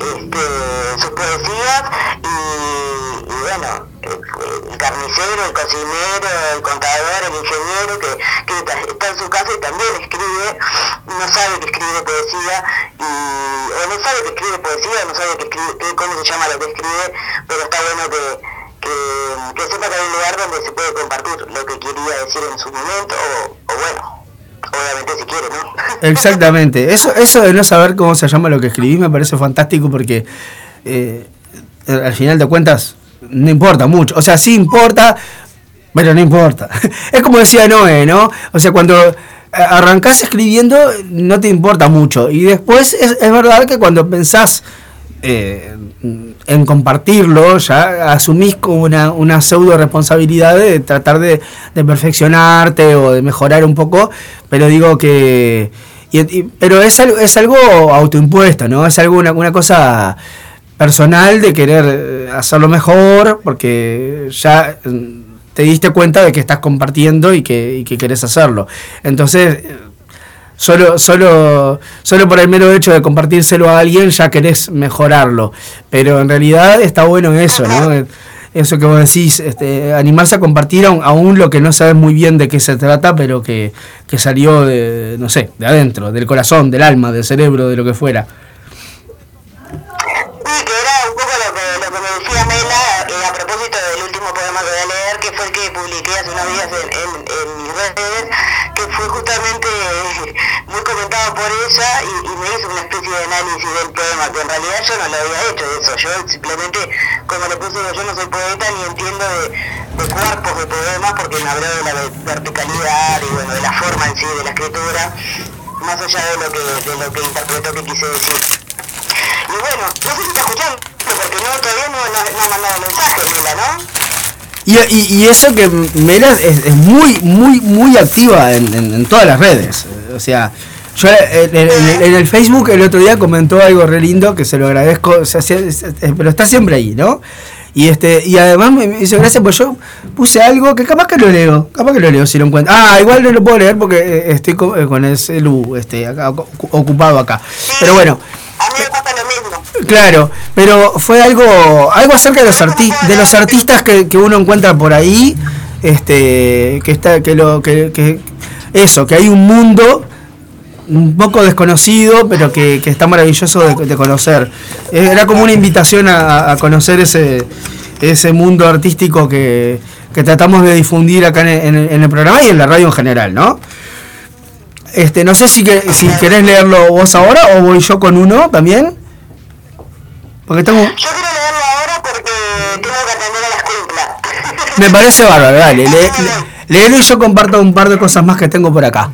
este, sus poesías y, y bueno, el carnicero, el cocinero, el contador, el ingeniero, que, que está, en su casa y también escribe, no sabe que escribe poesía, y, o no sabe que escribe poesía, no sabe que escribe, cómo se llama lo que escribe, pero está bueno que, que, que sepa que hay un lugar donde se puede compartir lo que quería decir en su momento, o, o bueno, obviamente si quiere, ¿no? Exactamente. Eso, eso de no saber cómo se llama lo que escribí me parece fantástico porque eh, al final de cuentas no importa mucho. O sea, sí importa, pero no importa. Es como decía Noé, ¿no? O sea, cuando eh, arrancás escribiendo no te importa mucho. Y después es, es verdad que cuando pensás eh, en compartirlo, ya asumís como una, una pseudo responsabilidad de tratar de, de perfeccionarte o de mejorar un poco, pero digo que... pero es algo, es algo autoimpuesto, ¿no? Es algo, una, una cosa personal de querer eh, hacerlo mejor, porque ya mm, te diste cuenta de que estás compartiendo y que, y que querés hacerlo. Entonces, eh, solo, solo, solo por el mero hecho de compartírselo a alguien ya querés mejorarlo. Pero en realidad está bueno eso, ¿no? Eh, Eso que vos decís, este, animarse a compartir aún, aún lo que no sabes muy bien de qué se trata, pero que, que salió de, no sé, de adentro, del corazón, del alma, del cerebro, de lo que fuera. Sí, que era un poco lo que, lo que me decía Mela eh, a propósito del último poema que voy a leer, hace unos días en, en, en mis redes, que fue justamente eh, muy comentado por ella y, me hizo una especie de análisis del poema, que en realidad yo no lo había hecho eso, yo simplemente, como le puse, yo no soy poeta ni entiendo de, cuerpos de poemas porque me habló de la ve- verticalidad y bueno, de la forma en sí, de la escritura, más allá de lo que, de lo que interpretó que quise decir. Y bueno, no sé si está escuchando, porque no, todavía no, no, no ha mandado mensaje, Mela, ¿no? Y, eso que Mela es, muy, muy, muy activa en, todas las redes. O sea, yo en, el Facebook el otro día comentó algo re lindo que se lo agradezco, se- pero está siempre ahí, ¿no? Y este y además me hizo gracia pues yo puse algo que capaz que lo leo, capaz que lo leo si lo encuentro. Ah, igual no lo puedo leer porque eh, estoy eh, con el celu este, acá, ocu- ocupado acá. Pero bueno. Claro, pero fue algo algo acerca de los de los artistas que, uno encuentra por ahí, este que está que lo que, que eso, que hay un mundo un poco desconocido, pero que, que está maravilloso de, conocer. Era como una invitación a, conocer ese ese mundo artístico que, que tratamos de difundir acá en en en el programa y en la radio en general, ¿no? Este, no sé si, que, si querés leerlo vos ahora o voy yo con uno también. Porque tengo... Yo quiero leerlo ahora porque tengo que atender a la escuela. Me parece bárbaro, dale. Le, le- léelo y yo comparto un par de cosas más que tengo por acá.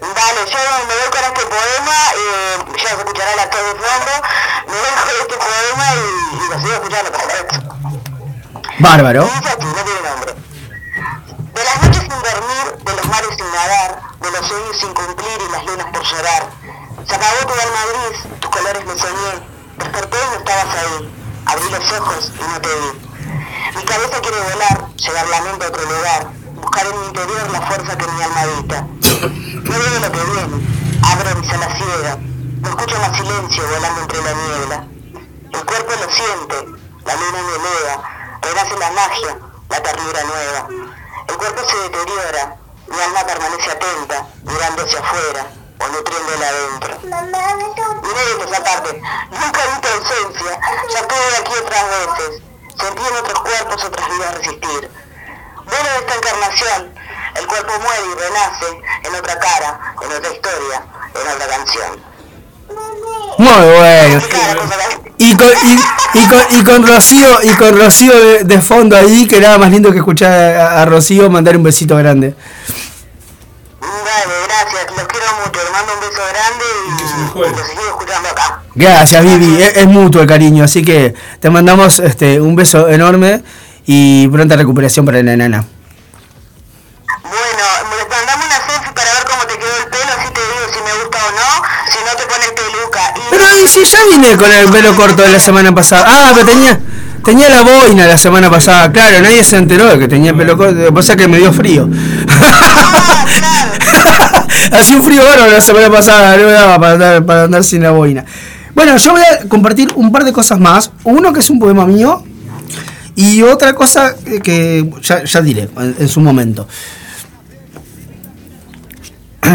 Dale, yo me voy con este poema, eh, ya se escuchará la todo de fondo, me voy con este poema y, y lo sigo escuchando, perfecto. Bárbaro. Dice aquí, no tiene nombre. De las noches sin dormir, de los mares sin nadar, de los sueños sin cumplir y las lunas por llorar. Se acabó tu alma gris, tus colores me soñé. Desperté y no estabas ahí. Abrí los ojos y no te vi. Mi cabeza quiere volar, llevar la mente a otro lugar, buscar en mi interior la fuerza que mi alma habita. No veo lo que viene, abro mis alas ciegas, no escucho más silencio volando entre la niebla. El cuerpo lo siente, la luna me eleva, renace la magia, la ternura nueva. El cuerpo se deteriora, mi alma permanece atenta, mirando hacia afuera o nutriéndola adentro. Inédito esa parte, nunca vi tu ausencia, ya estuve aquí otras veces, sentí en otros cuerpos otras vidas resistir. Vuelo de esta encarnación, el cuerpo muere y renace en otra cara, en otra historia, en otra canción. Muy bueno. Y con, y, y con, y con Rocío, y con Rocío de, de fondo ahí, que nada más lindo que escuchar a, a Rocío mandar un besito grande. Dale, gracias, los quiero mucho, les mando un beso grande y, los sigo escuchando acá. Gracias, Vivi. Es, es mutuo el cariño, así que te mandamos este un beso enorme y pronta recuperación para la nana. Bueno, me mandame una selfie para ver cómo te quedó el pelo, así te digo si me gusta o no, si no te pones peluca. Y Pero y si ya vine con el pelo corto de la semana pasada. Ah, pero tenía tenía la boina la semana pasada. Claro, nadie se enteró de que tenía pelo corto. Lo que pasa es que me dio frío. Ah, claro. Hacía un frío bárbaro la semana pasada, no me daba para andar, para andar sin la boina. Bueno, yo voy a compartir un par de cosas más. Uno que es un poema mío Y otra cosa que ya, diré en, su momento.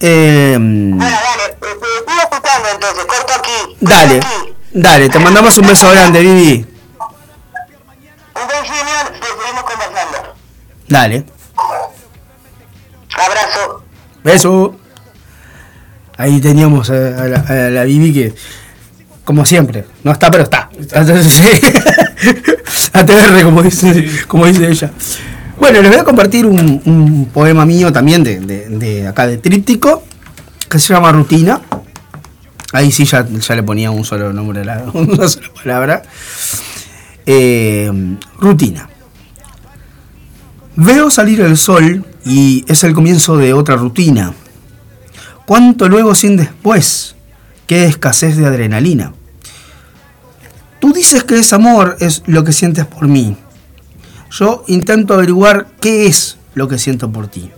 eh, dale, estoy escuchando entonces, corto aquí. Dale, dale, te mandamos un beso grande, Vivi. Un beso, seguimos conversando. Dale. Abrazo. Beso. Ahí teníamos a, la, a la Vivi que como siempre. No está, pero está. ATR, como dice, como dice ella. Bueno, les voy a compartir un, poema mío también de, acá de Tríptico, que se llama Rutina. Ahí sí ya, ya le ponía un solo nombre, una sola palabra. Eh, rutina. Veo salir el sol y es el comienzo de otra rutina. ¿Cuánto luego sin después? qué escasez de adrenalina. Tú dices que es amor es lo que sientes por mí. Yo intento averiguar qué es lo que siento por ti.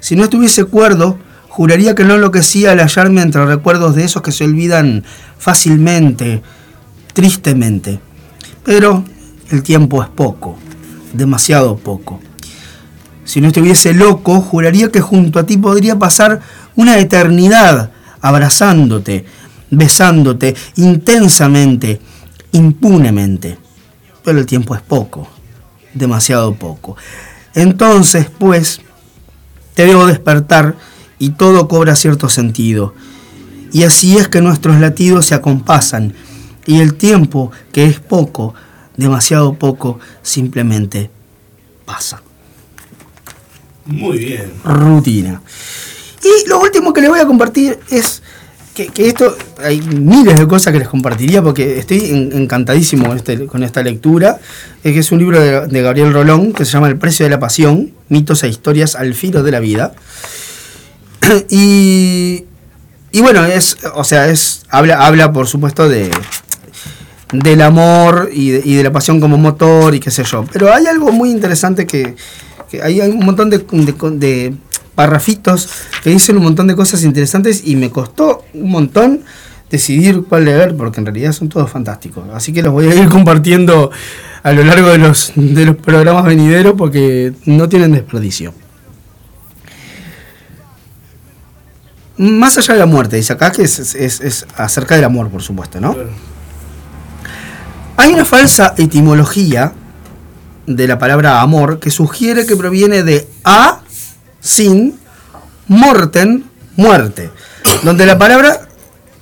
Si no estuviese cuerdo, juraría que no enloquecía al hallarme entre recuerdos de esos que se olvidan fácilmente, tristemente. Pero el tiempo es poco, demasiado poco. Si no estuviese loco, juraría que junto a ti podría pasar una eternidad abrazándote, besándote intensamente, impunemente. Pero el tiempo es poco, demasiado poco. Entonces, pues, te debo despertar y todo cobra cierto sentido. Y así es que nuestros latidos se acompasan y el tiempo, que es poco, demasiado poco, simplemente pasa. Muy bien. Rutina. Y lo último que les voy a compartir es que, esto, hay miles de cosas que les compartiría porque estoy encantadísimo con, este, con esta lectura, es que es un libro de, Gabriel Rolón que se llama El precio de la pasión, mitos e historias al filo de la vida. Y, y bueno, es, o sea, es, habla, habla por supuesto de, del amor y de, la pasión como motor y qué sé yo. Pero hay algo muy interesante que, hay un montón de parrafitos que dicen un montón de cosas interesantes y me costó un montón decidir cuál leer porque en realidad son todos fantásticos. Así que los voy a ir compartiendo a lo largo de los, de los programas venideros porque no tienen desperdicio. Más allá de la muerte, dice acá que es, es acerca del amor, por supuesto, ¿no? Hay una falsa etimología de la palabra amor que sugiere que proviene de a sin morten, muerte, donde la palabra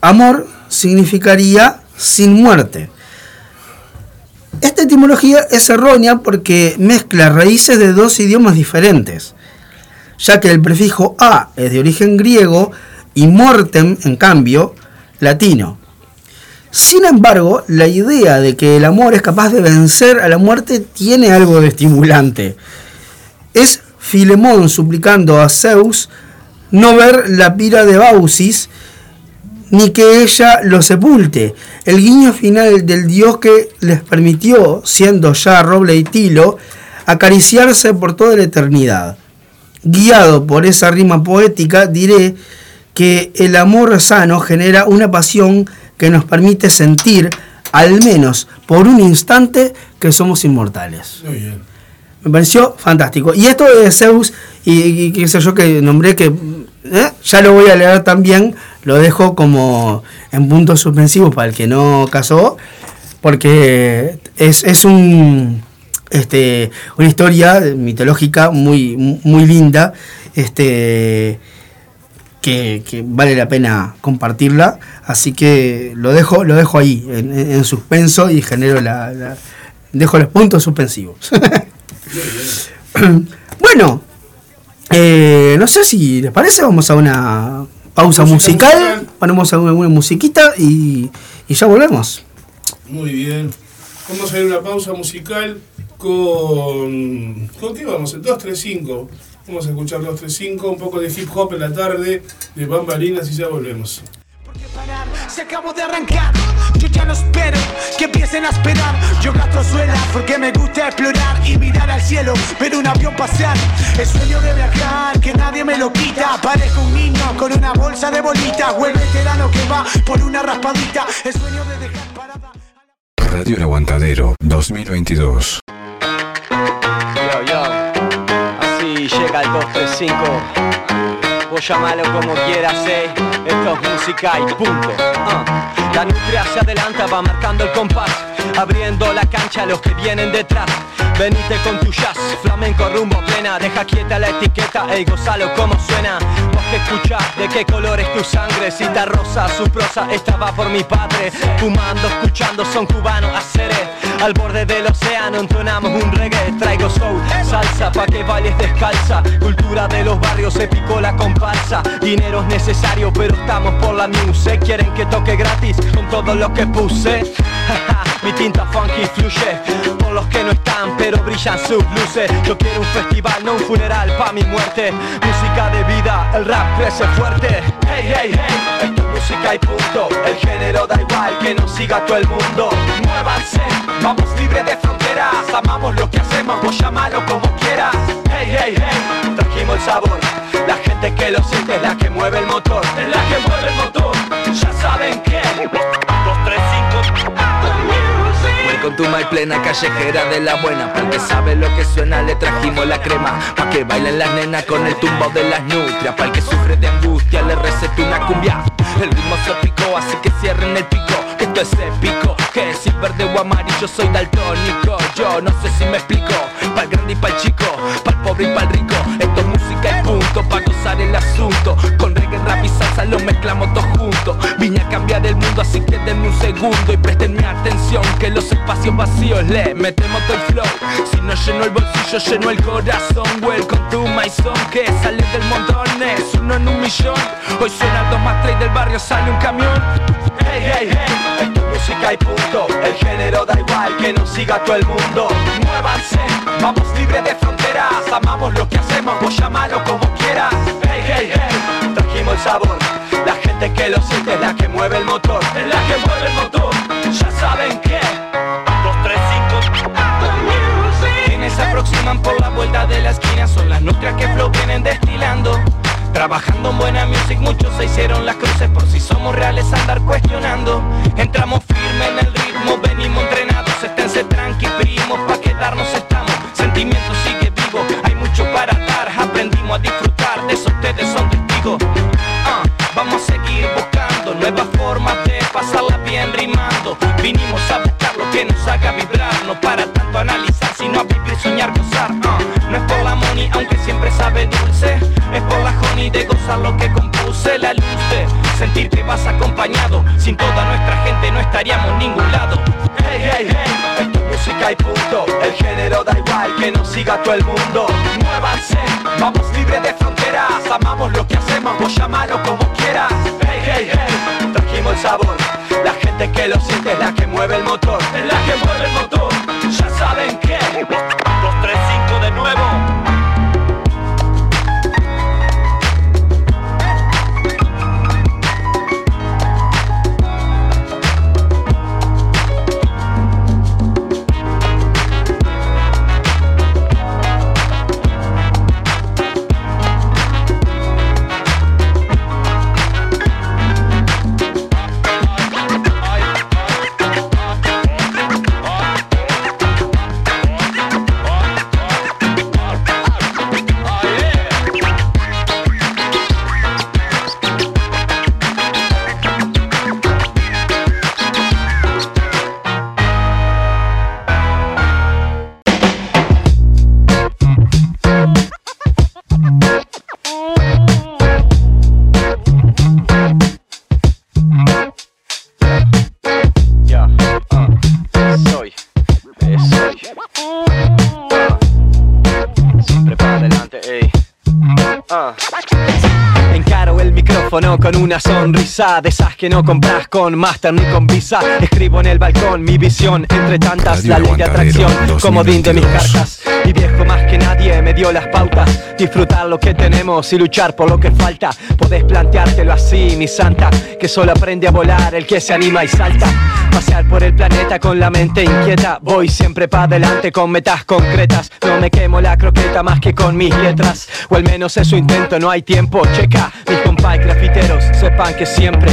amor significaría sin muerte. Esta etimología es errónea porque mezcla raíces de dos idiomas diferentes, ya que el prefijo a es de origen griego y mortem, en cambio, latino. Sin embargo, la idea de que el amor es capaz de vencer a la muerte tiene algo de estimulante. Es Filemón suplicando a Zeus no ver la pira de Bausis, ni que ella lo sepulte. El guiño final del dios que les permitió, siendo ya roble y tilo, acariciarse por toda la eternidad. Guiado por esa rima poética, diré que el amor sano genera una pasión que nos permite sentir, al menos por un instante, que somos inmortales. Muy bien. Me pareció fantástico. Y esto de Zeus, y, qué sé yo que nombré que ¿eh? ya lo voy a leer también, lo dejo como en puntos suspensivos para el que no casó, porque es, un este, una historia mitológica muy, muy linda, este, que, vale la pena compartirla. Así que lo dejo, lo dejo ahí, en, suspenso, y genero la, dejo los puntos suspensivos. bueno, eh, no sé si les parece, vamos a una pausa musical, ponemos alguna musiquita y, ya volvemos. Muy bien. Vamos a ir a una pausa musical con. ¿Con qué vamos? El 235. Vamos a escuchar 235, un poco de hip hop en la tarde, de bambalinas y ya volvemos se acabó de arrancar. Yo ya no espero que empiecen a esperar. Yo gasto suela porque me gusta explorar y mirar al cielo, ver un avión pasar. El sueño de viajar, que nadie me lo quita. Parezco un niño con una bolsa de bolitas. O el veterano que va por una raspadita. El sueño de dejar parada. Radio El Aguantadero 2022. Llega el 235. Vos llamalo como quieras, eh. Esto es música y punto. Ah. La nutria se adelanta, va marcando el compás, abriendo la cancha a los que vienen detrás. Venite con tu jazz, flamenco rumbo plena, deja quieta la etiqueta, ey, gozalo como suena. Vos que escuchás, de qué color es tu sangre, está rosa, su prosa, esta va por mi padre. Fumando, escuchando, son cubanos, haceré. Al borde del océano entonamos un reggae, traigo soul, salsa, pa' que bailes descalza. Cultura de los barrios, se picó la comparsa. Dinero es necesario, pero estamos por la music. Quieren que toque gratis con todo lo que puse. Mi tinta funky fluye por los que no están, pero brillan sus luces. Yo quiero un festival, no un funeral pa' mi muerte. Música de vida, el rap crece fuerte. Música y punto. El género da igual que nos siga todo el mundo. Muévanse, vamos libres de fronteras. Amamos lo que hacemos, vos llamalo como quieras. Hey, hey, hey, trajimos el sabor. La gente que lo siente es la que mueve el motor. Es la que mueve el motor. Ya saben que. 2, 3, 5. Con tu my plena callejera de la buena Porque sabe lo que suena, le trajimos la crema Pa' que bailen las nenas con el tumbo de las nutrias Pa' el que sufre de angustia, le recete una cumbia El ritmo se picó, así que cierren el pico Es épico, que si verde o amarillo soy daltónico. Yo no sé si me explico. Pa'l grande y pa'l chico, pa'l pobre y pa'l rico. Esto es música y punto, pa' gozar el asunto. Con reggae, rap y salsa lo mezclamos todos juntos. Vine a cambiar el mundo, así que denme un segundo Y prestenme atención, que los espacios vacíos le metemos todo el flow. Si no lleno el bolsillo, lleno el corazón. Welcome to my song, que sale del montón Es uno en un millón. Hoy suena 2 más 3 del barrio, sale un camión. Hey, hey, hey, música y punto. El género da igual, que nos siga todo el mundo. Muévanse, vamos libres de fronteras. Amamos lo que hacemos, vos llamalo como quieras. Hey, hey, hey, trajimos el sabor. La gente que lo siente es la que mueve el motor. Es la que mueve el motor, ya saben que 2, 3, 5 Quienes se aproximan por la vuelta de la esquina Son las nutrias que flow vienen destilando Trabajando en buena music, muchos se hicieron las cruces por si somos reales andar cuestionando. Entramos firme en el ritmo, venimos entrenados, esténse tranqui, primos, pa' quedarnos estamos. Sentimiento sigue vivo, hay mucho para dar, aprendimos a disfrutar, de eso ustedes son testigos. Ah, vamos a seguir buscando nuevas formas de pasarla bien rimando. Vinimos a buscar lo que nos haga vibrar, no para tanto analizar, sino a vivir, soñar, gozar. Ah, no es por la money, aunque siempre sabe dulce, honey de gozar lo que compuse, la luz de sentir que vas acompañado. Sin toda nuestra gente no estaríamos en ningún lado. Hey, hey, hey, es música y punto. El género da igual que nos siga todo el mundo. Muévanse, vamos libres de fronteras. Amamos lo que hacemos, vos llamalo como quieras. Hey, hey, hey, trajimos el sabor. La gente que lo siente es la que mueve el motor. Es la que mueve el motor. Ya saben que. El micrófono con una sonrisa de esas que no compras con Master ni con Visa. Escribo en el balcón mi visión entre tantas Radio la ley de atracción, comodín de mis 2022. cartas. Mi viejo más que nadie me dio las pautas. Disfrutar lo que tenemos y luchar por lo que falta. Podés planteártelo así, mi santa, que solo aprende a volar el que se anima y salta. Pasear por el planeta con la mente inquieta. Voy siempre para adelante con metas concretas. No me quemo la croqueta más que con mis letras. O al menos eso intento, no hay tiempo. Checa, mis compás grafiteros, sepan que siempre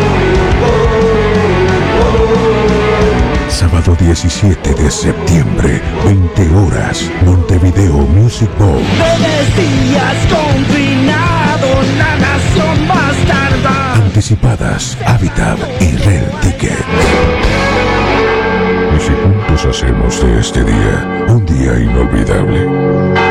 Sábado 17 de septiembre, 20 horas, Montevideo Music Bowl. Breves días confinados, la nación bastarda. Anticipadas, Habitat y Rel Ticket. Y si juntos hacemos de este día un día inolvidable.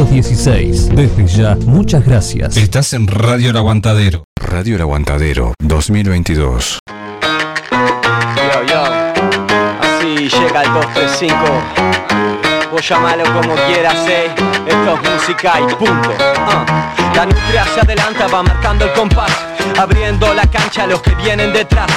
716. Desde ya, muchas gracias. Estás en Radio El Aguantadero. Radio El Aguantadero 2022. Yo, yo, así llega el 235. Vos llamalo como quieras, eh. Esto es música y punto. Ah. La nutria se adelanta, va marcando el compás, abriendo la cancha a los que vienen detrás.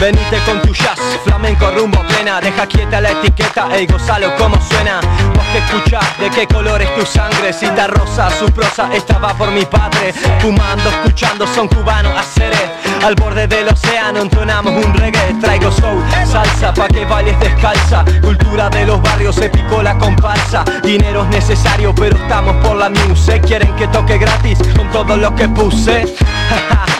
Venite con tu jazz, flamenco rumbo plena, deja quieta la etiqueta, ey, gozalo como suena. Vos que escuchás, de qué color es tu sangre, está rosa, su prosa, esta va por mi padre. Fumando, escuchando, son cubanos, haceré. Al borde del océano entonamos un reggae, traigo soul, salsa pa' que bailes descalza. Cultura de los barrios, se la comparsa. Dinero es necesario, pero estamos por la muse. Quieren que toque gratis con todo lo que puse.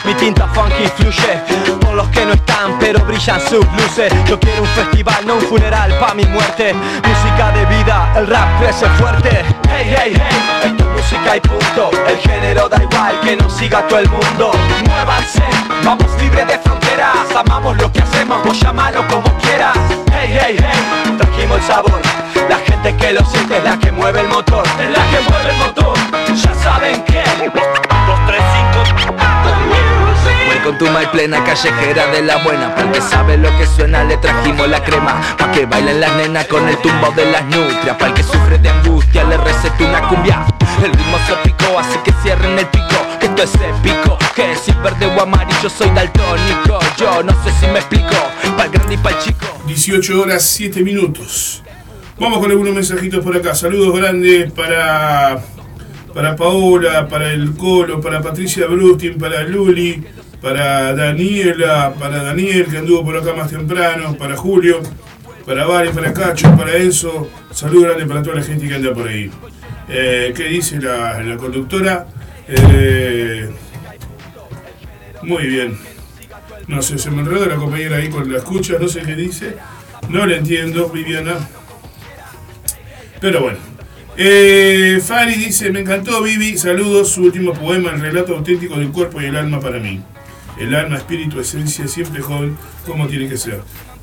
Mi tinta funky fluye por los que no están, pero brillan sus luces. Yo quiero un festival, no un funeral pa' mi muerte. Música de vida, el rap crece fuerte. Hey, hey, hey, música y punto. El género da igual que nos siga todo el mundo. Muévanse, vamos libres de fronteras. Amamos lo que hacemos, vos llamalo como quieras. Hey, hey, hey, trajimos el sabor. La gente que lo siente es la que mueve el motor. Con tu mal plena callejera de la buena Porque sabe lo que suena le trajimos la crema Pa' que bailen las nenas con el tumbo de las nutrias Pa' el que sufre de angustia le recete una cumbia El ritmo se picó así que cierren el pico Que esto es épico Que si verde o amarillo soy daltónico Yo no sé si me explico Pa' el grande y pa' el chico 18 horas 7 minutos. Vamos con algunos mensajitos por acá. Saludos grandes para, para Paola, para el Colo, para Patricia Brustin, para Luli, para Daniela, para Daniel que anduvo por acá más temprano, para Julio, para Vale, para Cacho, para Enzo. Saludos grandes para toda la gente que anda por ahí. Eh, ¿Qué dice la, la conductora? Eh, muy bien. No sé, se me enredó la compañera ahí con la escucha, no sé qué dice. No le entiendo, Viviana. Pero bueno. Eh, Fari dice, me encantó Vivi, saludos, su último poema, el relato auténtico del cuerpo y el alma para mí. El alma, espíritu, esencia, siempre joven, como tiene que ser.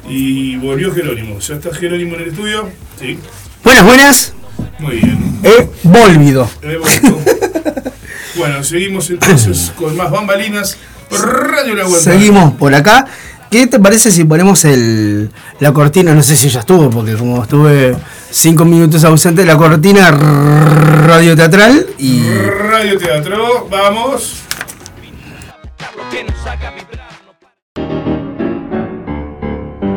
Y volvió Jerónimo. ¿Ya está Jerónimo en el estudio? Sí. Buenas, buenas. Muy bien. He volvido. He vuelto. bueno, seguimos entonces con más bambalinas. Radio La Aguanta. Seguimos por acá. ¿Qué te parece si ponemos el, la cortina? No sé si ya estuvo, porque como estuve cinco minutos ausente, la cortina radio teatral y. Radio Teatro, vamos.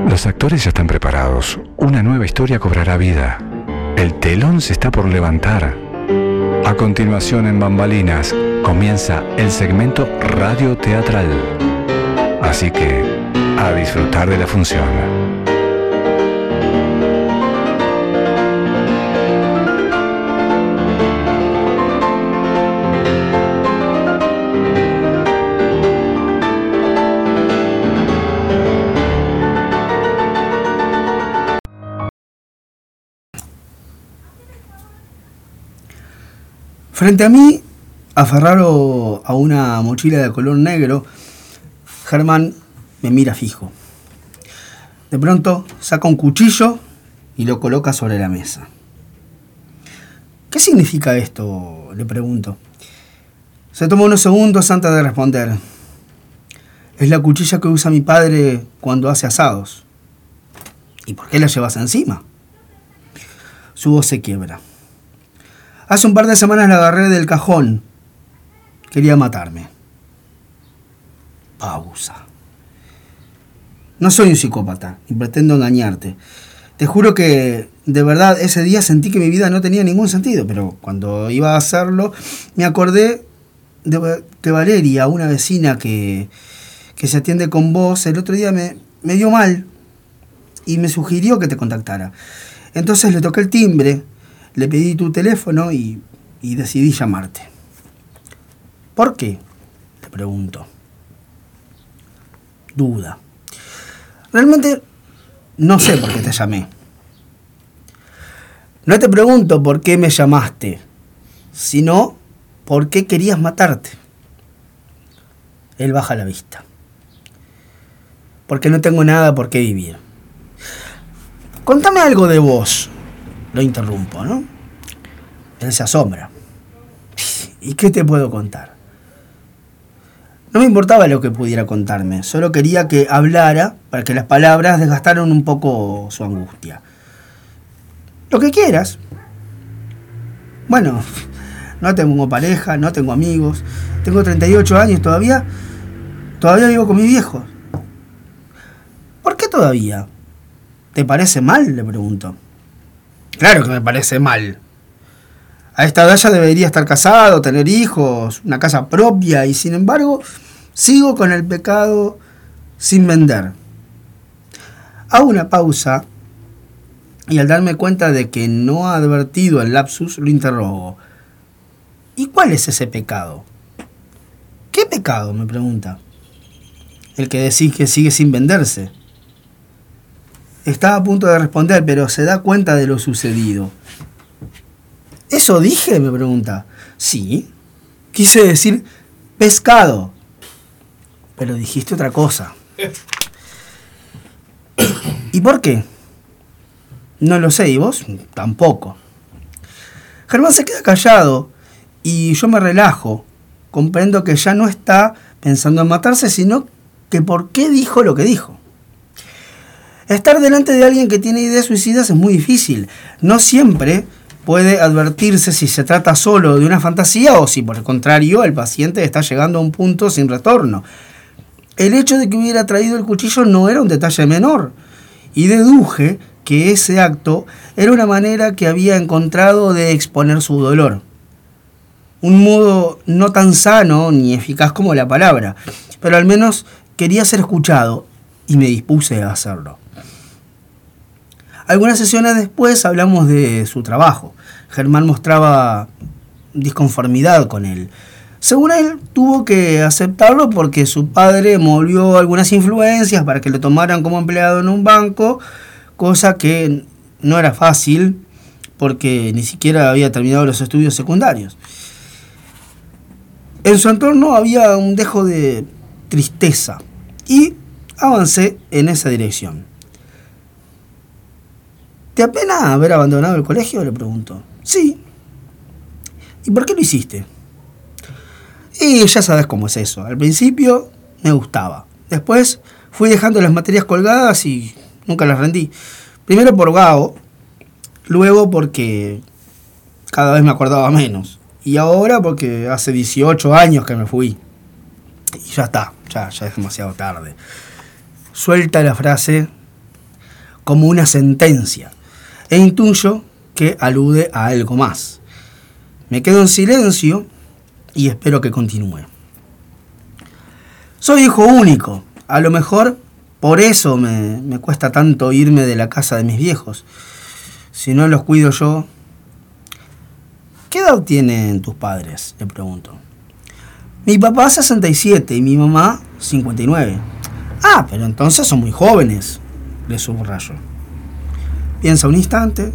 Los actores ya están preparados. Una nueva historia cobrará vida. El telón se está por levantar. A continuación en Bambalinas comienza el segmento radio teatral. Así que, a disfrutar de la función. Frente a mí, aferrado a una mochila de color negro, Germán me mira fijo. De pronto saca un cuchillo y lo coloca sobre la mesa. ¿Qué significa esto? Le pregunto. Se toma unos segundos antes de responder. Es la cuchilla que usa mi padre cuando hace asados. ¿Y por qué la llevas encima? Su voz se quiebra. Hace un par de semanas la agarré del cajón. Quería matarme. Pausa. No soy un psicópata, ni pretendo engañarte. Te juro que de verdad ese día sentí que mi vida no tenía ningún sentido, pero cuando iba a hacerlo me acordé de, de Valeria, una vecina que, que se atiende con vos. El otro día me, me dio mal y me sugirió que te contactara. Entonces le toqué el timbre, le pedí tu teléfono y, decidí llamarte. ¿Por qué? Te pregunto. Duda. Realmente no sé por qué te llamé. No te pregunto por qué me llamaste, sino por qué querías matarte. Él baja la vista. Porque no tengo nada por qué vivir. Contame algo de vos. Lo interrumpo, ¿no? Él se asombra. ¿Y qué te puedo contar? No me importaba lo que pudiera contarme, solo quería que hablara para que las palabras desgastaran un poco su angustia. Lo que quieras. Bueno, no tengo pareja, no tengo amigos, tengo 38 años todavía, todavía vivo con mis viejos. ¿Por qué todavía? ¿Te parece mal? Le pregunto. Claro que me parece mal. A esta edad ya debería estar casado, tener hijos, una casa propia y sin embargo sigo con el pecado sin vender. Hago una pausa y al darme cuenta de que no ha advertido el lapsus lo interrogo. ¿Y cuál es ese pecado? ¿Qué pecado? me pregunta. El que decís que sigue sin venderse. Está a punto de responder, pero se da cuenta de lo sucedido. ¿Eso dije? me pregunta. Sí. Quise decir pescado. Pero dijiste otra cosa. ¿Y por qué? No lo sé, ¿y vos? Tampoco. Germán se queda callado y yo me relajo. Comprendo que ya no está pensando en matarse, sino que por qué dijo lo que dijo. Estar delante de alguien que tiene ideas suicidas es muy difícil. No siempre puede advertirse si se trata solo de una fantasía o si por el contrario el paciente está llegando a un punto sin retorno. El hecho de que hubiera traído el cuchillo no era un detalle menor y deduje que ese acto era una manera que había encontrado de exponer su dolor. Un modo no tan sano ni eficaz como la palabra, pero al menos quería ser escuchado y me dispuse a hacerlo. Algunas sesiones después hablamos de su trabajo. Germán mostraba disconformidad con él. Según él, tuvo que aceptarlo porque su padre movió algunas influencias para que lo tomaran como empleado en un banco, cosa que no era fácil porque ni siquiera había terminado los estudios secundarios. En su entorno había un dejo de tristeza y avancé en esa dirección. ¿Te apena haber abandonado el colegio? Le preguntó. Sí. ¿Y por qué lo hiciste? Y ya sabes cómo es eso. Al principio me gustaba. Después fui dejando las materias colgadas y nunca las rendí. Primero por vago, luego porque cada vez me acordaba menos. Y ahora porque hace 18 años que me fui. Y ya está, ya, ya es demasiado tarde. Suelta la frase como una sentencia e intuyo que alude a algo más. Me quedo en silencio y espero que continúe. Soy hijo único, a lo mejor por eso me, me, cuesta tanto irme de la casa de mis viejos. Si no los cuido yo... ¿Qué edad tienen tus padres? Le pregunto. Mi papá 67 y mi mamá 59. Ah, pero entonces son muy jóvenes, le subrayo. Piensa un instante.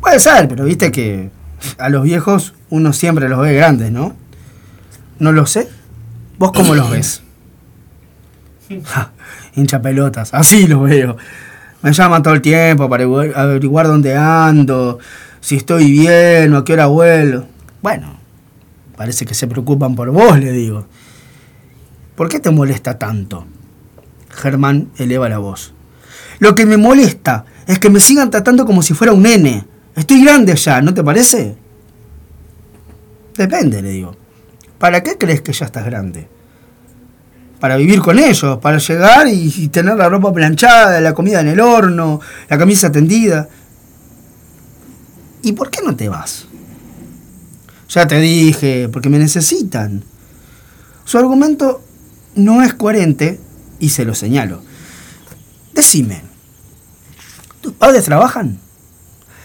Puede ser, pero viste que A los viejos uno siempre los ve grandes, ¿no? No lo sé. ¿Vos cómo los ves? Ja, hincha pelotas, así los veo. Me llaman todo el tiempo para averiguar- dónde ando, si estoy bien o a qué hora vuelvo. Bueno, parece que se preocupan por vos, le digo. ¿Por qué te molesta tanto? Germán eleva la voz. Lo que me molesta es que me sigan tratando como si fuera un nene. Estoy grande ya, ¿no te parece? Depende, le digo. ¿Para qué crees que ya estás grande? Para vivir con ellos, para llegar y, y tener la ropa planchada, la comida en el horno, la camisa tendida. ¿Y por qué no te vas? Ya te dije, porque me necesitan. Su argumento no es coherente y se lo señalo. Decime, ¿tus padres trabajan?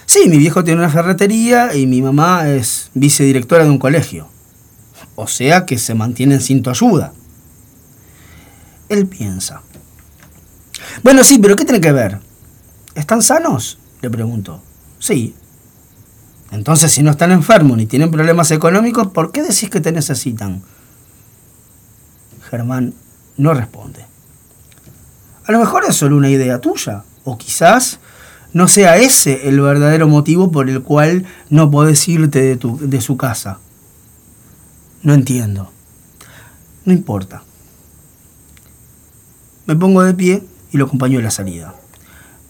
Sí, mi viejo tiene una ferretería y mi mamá es vicedirectora de un colegio. O sea que se mantienen sin tu ayuda. Él piensa. Bueno, sí, pero ¿qué tiene que ver? ¿Están sanos? Le pregunto. Sí. Entonces, si no están enfermos ni tienen problemas económicos, ¿por qué decís que te necesitan? Germán no responde. A lo mejor es solo una idea tuya, o quizás no sea ese el verdadero motivo por el cual no podés irte de, tu- de su casa. No entiendo. No importa. Me pongo de pie y lo acompaño a la salida.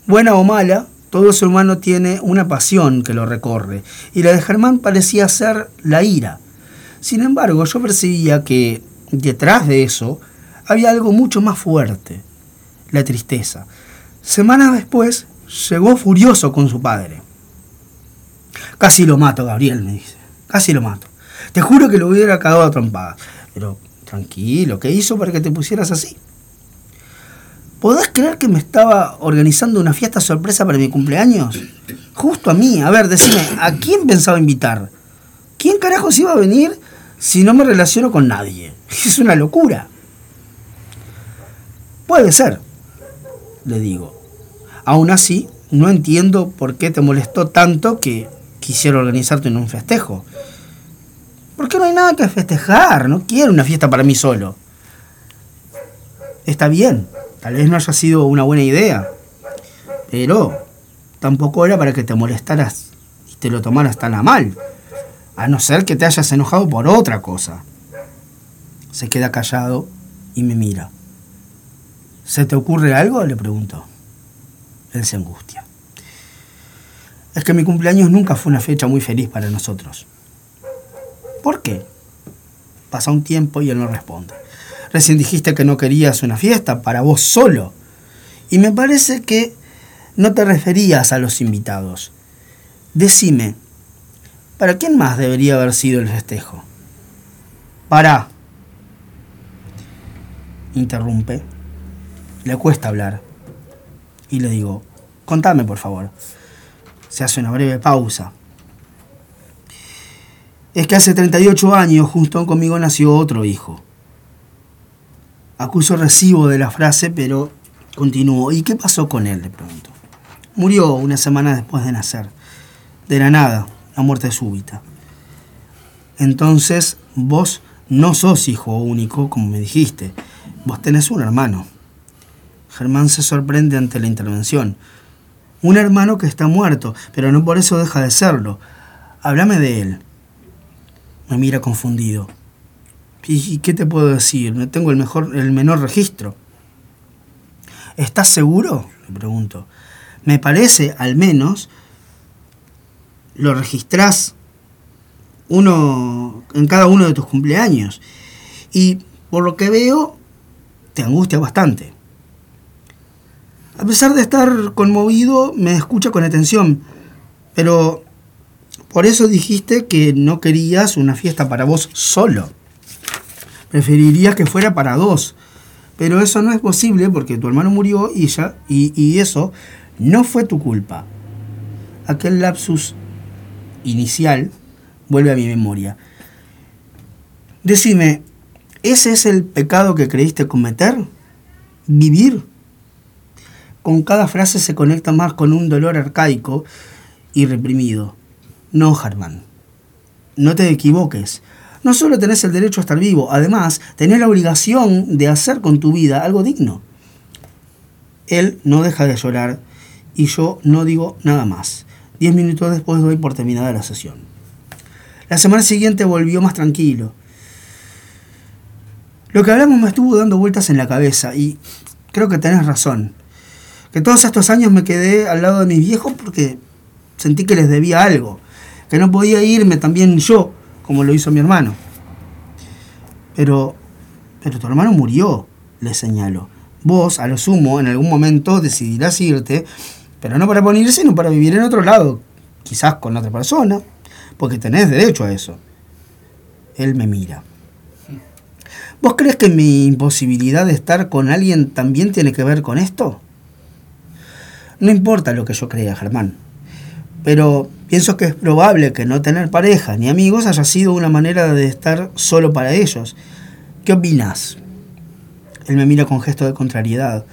Buena o mala, todo ser humano tiene una pasión que lo recorre, y la de Germán parecía ser la ira. Sin embargo, yo percibía que detrás de eso había algo mucho más fuerte, la tristeza. Semanas después, llegó furioso con su padre. Casi lo mato, Gabriel, me dice. Casi lo mato. Te juro que lo hubiera cagado a trompadas. Pero tranquilo, ¿qué hizo para que te pusieras así? ¿Podés creer que me estaba organizando una fiesta sorpresa para mi cumpleaños? Justo a mí. A ver, decime, ¿a quién pensaba invitar? ¿Quién carajos iba a venir si no me relaciono con nadie? Es una locura. Puede ser, le digo. Aún así, no entiendo por qué te molestó tanto que quisiera organizarte en un festejo. ¿Por qué no hay nada que festejar? No quiero una fiesta para mí solo. Está bien, tal vez no haya sido una buena idea, pero tampoco era para que te molestaras y te lo tomaras tan a mal, a no ser que te hayas enojado por otra cosa. Se queda callado y me mira. ¿Se te ocurre algo? Le pregunto. Él se angustia. Es que mi cumpleaños nunca fue una fecha muy feliz para nosotros. ¿Por qué? Pasa un tiempo y él no responde. Recién dijiste que no querías una fiesta para vos solo. Y me parece que no te referías a los invitados. Decime, ¿para quién más debería haber sido el festejo? Para. Interrumpe. Le cuesta hablar. Y le digo, contame por favor. Se hace una breve pausa. Es que hace 38 años, junto conmigo, nació otro hijo. Acuso recibo de la frase, pero continúo. ¿Y qué pasó con él? Le pregunto. Murió una semana después de nacer. De la nada, la muerte súbita. Entonces, vos no sos hijo único, como me dijiste. Vos tenés un hermano. Germán se sorprende ante la intervención. Un hermano que está muerto, pero no por eso deja de serlo. Háblame de él. Me mira confundido. ¿Y qué te puedo decir? No tengo el, mejor, el menor registro. ¿Estás seguro? Le pregunto. Me parece, al menos, lo registrás uno en cada uno de tus cumpleaños. Y por lo que veo, te angustia bastante. A pesar de estar conmovido, me escucha con atención. Pero por eso dijiste que no querías una fiesta para vos solo. Preferirías que fuera para dos. Pero eso no es posible porque tu hermano murió y, ya, y, y eso no fue tu culpa. Aquel lapsus inicial vuelve a mi memoria. Decime, ¿ese es el pecado que creíste cometer? ¿Vivir? Con cada frase se conecta más con un dolor arcaico y reprimido. No, Germán, no te equivoques. No solo tenés el derecho a estar vivo, además tenés la obligación de hacer con tu vida algo digno. Él no deja de llorar y yo no digo nada más. Diez minutos después doy por terminada la sesión. La semana siguiente volvió más tranquilo. Lo que hablamos me estuvo dando vueltas en la cabeza y creo que tenés razón. Que todos estos años me quedé al lado de mis viejos porque sentí que les debía algo. Que no podía irme también yo, como lo hizo mi hermano. Pero, pero tu hermano murió, le señalo. Vos, a lo sumo, en algún momento decidirás irte, pero no para ponerse, sino para vivir en otro lado, quizás con otra persona, porque tenés derecho a eso. Él me mira. ¿Vos crees que mi imposibilidad de estar con alguien también tiene que ver con esto? No importa lo que yo crea, Germán, pero pienso que es probable que no tener pareja ni amigos haya sido una manera de estar solo para ellos. ¿Qué opinas? Él me mira con gesto de contrariedad.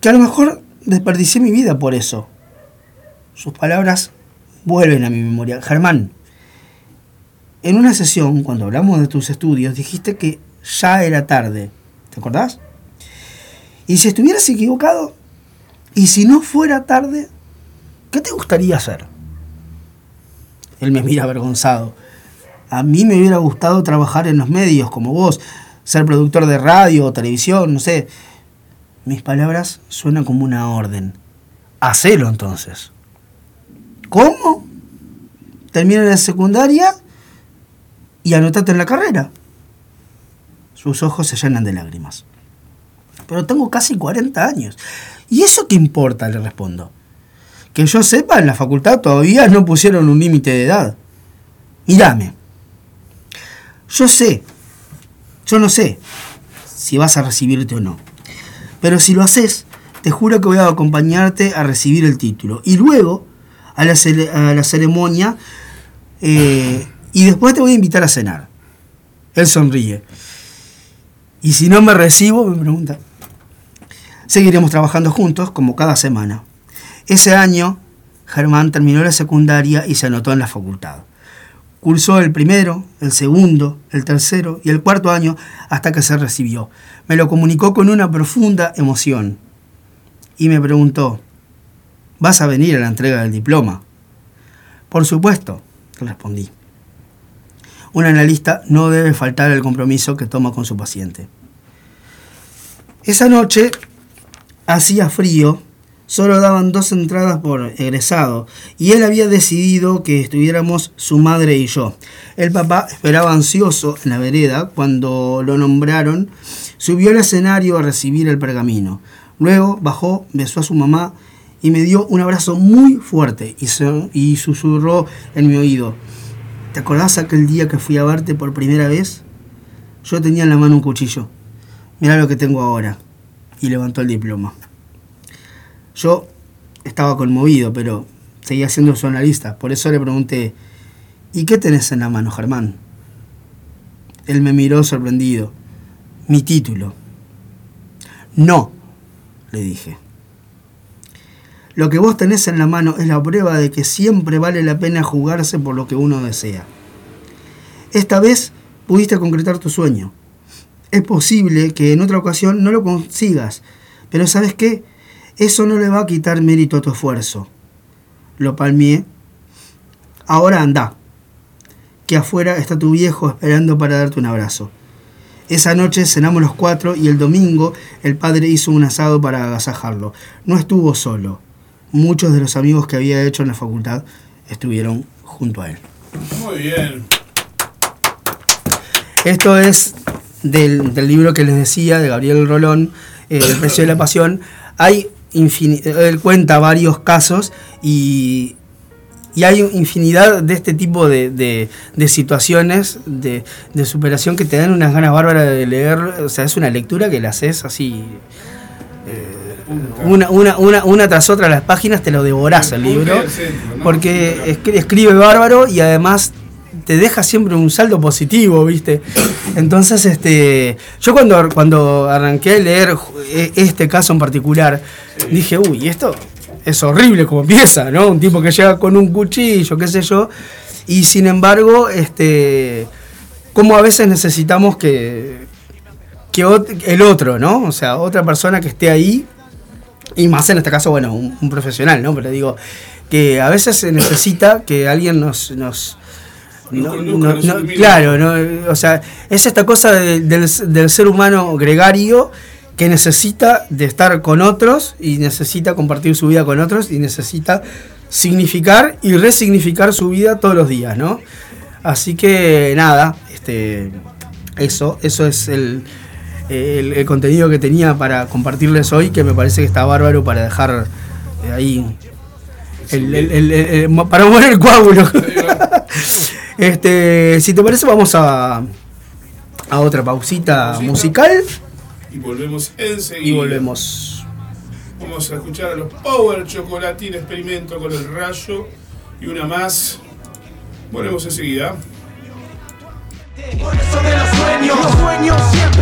Que a lo mejor desperdicié mi vida por eso. Sus palabras vuelven a mi memoria. Germán, en una sesión, cuando hablamos de tus estudios, dijiste que ya era tarde. ¿Te acordás? Y si estuvieras equivocado, y si no fuera tarde, ¿qué te gustaría hacer? Él me mira avergonzado. A mí me hubiera gustado trabajar en los medios como vos, ser productor de radio o televisión, no sé. Mis palabras suenan como una orden. Hacelo entonces. ¿Cómo? Termina la secundaria y anotate en la carrera. Sus ojos se llenan de lágrimas. Pero tengo casi 40 años. ¿Y eso qué importa? Le respondo. Que yo sepa, en la facultad todavía no pusieron un límite de edad. Mírame. Yo sé yo no sé si vas a recibirte o no. Pero si lo haces, te juro que voy a acompañarte a recibir el título. Y luego a la, ceremonia eh, y después te voy a invitar a cenar. Él sonríe. Y si no me recibo, me pregunta. Seguiremos trabajando juntos como cada semana. Ese año, Germán terminó la secundaria y se anotó en la facultad. Cursó el primero, el segundo, el tercero y el cuarto año hasta que se recibió. Me lo comunicó con una profunda emoción y me preguntó, ¿vas a venir a la entrega del diploma? Por supuesto, respondí. Un analista no debe faltar el compromiso que toma con su paciente. Esa noche hacía frío solo daban dos entradas por egresado y él había decidido que estuviéramos su madre y yo. El papá esperaba ansioso en la vereda cuando lo nombraron, subió al escenario a recibir el pergamino. Luego bajó, besó a su mamá y me dio un abrazo muy fuerte y, y susurró en mi oído. ¿Te acordás aquel día que fui a verte por primera vez? Yo tenía en la mano un cuchillo. Mira lo que tengo ahora. Y levantó el diploma. Yo estaba conmovido, pero seguía siendo su analista. Por eso le pregunté, ¿y qué tenés en la mano, Germán? Él me miró sorprendido. Mi título. No, le dije. Lo que vos tenés en la mano es la prueba de que siempre vale la pena jugarse por lo que uno desea. Esta vez pudiste concretar tu sueño. Es posible que en otra ocasión no lo consigas, pero ¿sabes qué? Eso no le va a quitar mérito a tu esfuerzo. Lo palmié. Ahora anda, que afuera está tu viejo esperando para darte un abrazo. Esa noche cenamos los cuatro y el domingo el padre hizo un asado para agasajarlo. No estuvo solo. Muchos de los amigos que había hecho en la facultad estuvieron junto a él. Muy bien. Esto es del, libro que les decía, de Gabriel Rolón, eh, El precio de la pasión. Hay él cuenta varios casos y, hay infinidad de este tipo de, situaciones de, superación que te dan unas ganas bárbaras de leer. O sea, es una lectura que la haces así. Eh, una, una, una, tras otra las páginas te lo devorás el libro. Porque escribe bárbaro y además te deja siempre un saldo positivo, ¿viste? Entonces, este, yo cuando, cuando arranqué a leer e, este caso en particular, dije, uy, esto es horrible como empieza, ¿no? Un tipo que llega con un cuchillo, qué sé yo. Y sin embargo, este, como a veces necesitamos que, que el otro, ¿no? O sea, otra persona que esté ahí, y más en este caso, bueno, un, un profesional, ¿no? Pero digo, que a veces se necesita que alguien nos... nos no- claro, no, o sea, es esta cosa de- del, del ser humano gregario que necesita de estar con otros y necesita compartir su vida con otros y necesita significar y resignificar su vida todos los días, ¿no? Así que nada, este, eso, eso es el, el, el contenido que tenía para compartirles hoy, que me parece que está bárbaro para dejar eh, ahí el- el- el- el- el- para mover el coágulo. este, si te parece, vamos a, a otra pausita Pausita. musical Y volvemos enseguida. y volvemos. Vamos a escuchar a los Power Chocolatín Experimento con el rayo y una más. Volvemos enseguida. Por eso de los sueños, los sueños siempre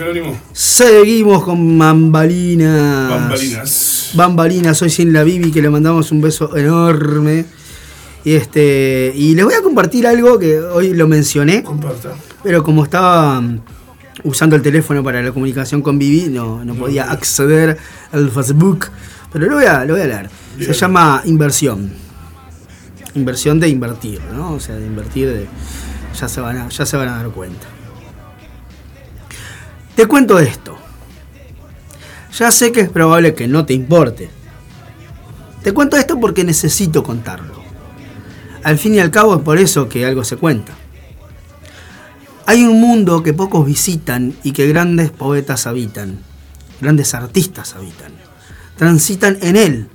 Jerónimo. Seguimos con Bambalinas. Bambalinas. Bambalinas, hoy sin la Bibi, que le mandamos un beso enorme. Y este. Y les voy a compartir algo que hoy lo mencioné. Comparta. Pero como estaba mm, usando el teléfono para la comunicación con Vivi, no, no podía acceder al Facebook. Pero lo voy a, lo voy a leer. Se llama inversión. Inversión de invertir, ¿no? O sea, de invertir de. Ya se van a, ya se van a dar cuenta. Te cuento esto. Ya sé que es probable que no te importe. Te cuento esto porque necesito contarlo. Al fin y al cabo es por eso que algo se cuenta. Hay un mundo que pocos visitan y que grandes poetas habitan, grandes artistas habitan, transitan en él,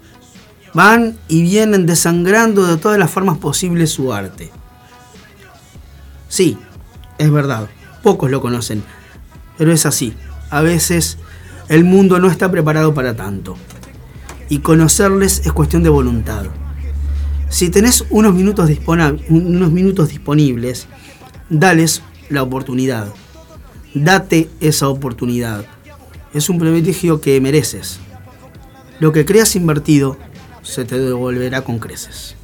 van y vienen desangrando de todas las formas posibles su arte. Sí, es verdad, pocos lo conocen, pero es así. A veces el mundo no está preparado para tanto. Y conocerles es cuestión de voluntad. Si tenés unos minutos, disponibles, dales la oportunidad. Date esa oportunidad. Es un privilegio que mereces. Lo que creas invertido se te devolverá con creces.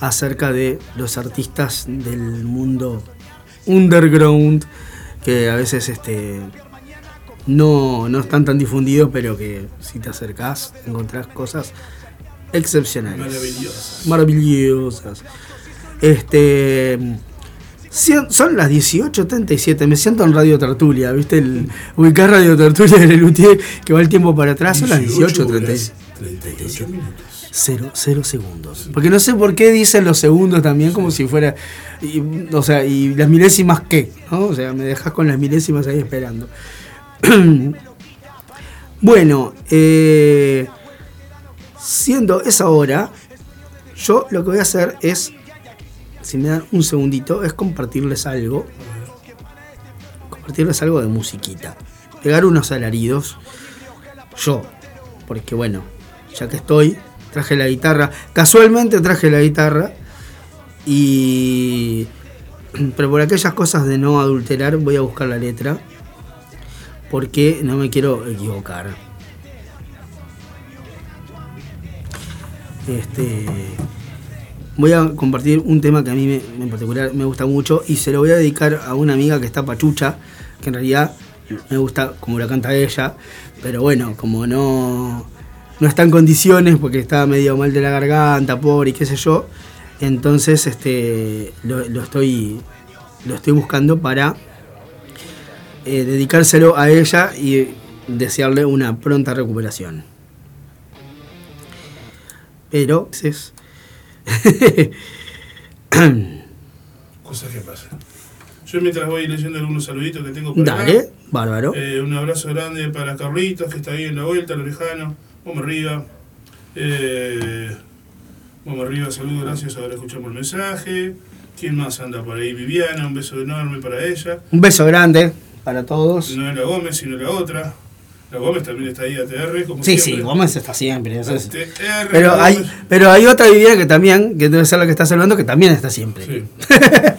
Acerca de los artistas del mundo underground que a veces este, no, no están tan difundidos, pero que si te acercás encontrás cosas excepcionales. Maravillosas. Maravillosas. Este. Son las 18.37, me siento en Radio Tertulia, ¿viste? El, ubicar Radio Tertulia de Lelutier, que va el tiempo para atrás, son las 18.37. 38 minutos. Cero, cero segundos. Porque no sé por qué dicen los segundos también como si fuera. y, o sea, y las milésimas qué, ¿no? O sea, me dejas con las milésimas ahí esperando. bueno, eh, siendo esa hora, yo lo que voy a hacer es, si me dan un segundito, es compartirles algo. Compartirles algo de musiquita. Pegar unos alaridos. Yo, porque bueno, ya que estoy, traje la guitarra. Casualmente traje la guitarra. Y. Pero por aquellas cosas de no adulterar, voy a buscar la letra. Porque no me quiero equivocar. Este. Voy a compartir un tema que a mí me- en particular me gusta mucho y se lo voy a dedicar a una amiga que está pachucha, que en realidad me gusta como la canta ella, pero bueno, como no, no está en condiciones porque está medio mal de la garganta, pobre y qué sé yo, entonces este, lo, lo estoy, lo estoy buscando para eh, dedicárselo a ella y desearle una pronta recuperación. Pero es Cosas que pasan. Yo mientras voy leyendo algunos saluditos que tengo por acá. Dale, bárbaro. Eh, un abrazo grande para Carlitos, que está ahí en la vuelta, lo lejano. Vamos arriba. Eh, vamos arriba, saludos, gracias. Ahora escuchamos el mensaje. ¿Quién más anda por ahí? Viviana, un beso enorme para ella. Un beso grande para todos. No es la Gómez, sino la otra. La Gómez también está ahí, ATR, como Sí, siempre. sí, Gómez está siempre. eso es- ATR, Pero hay, pero hay otra Viviana que también, que debe ser la que estás hablando, que también está siempre. Sí.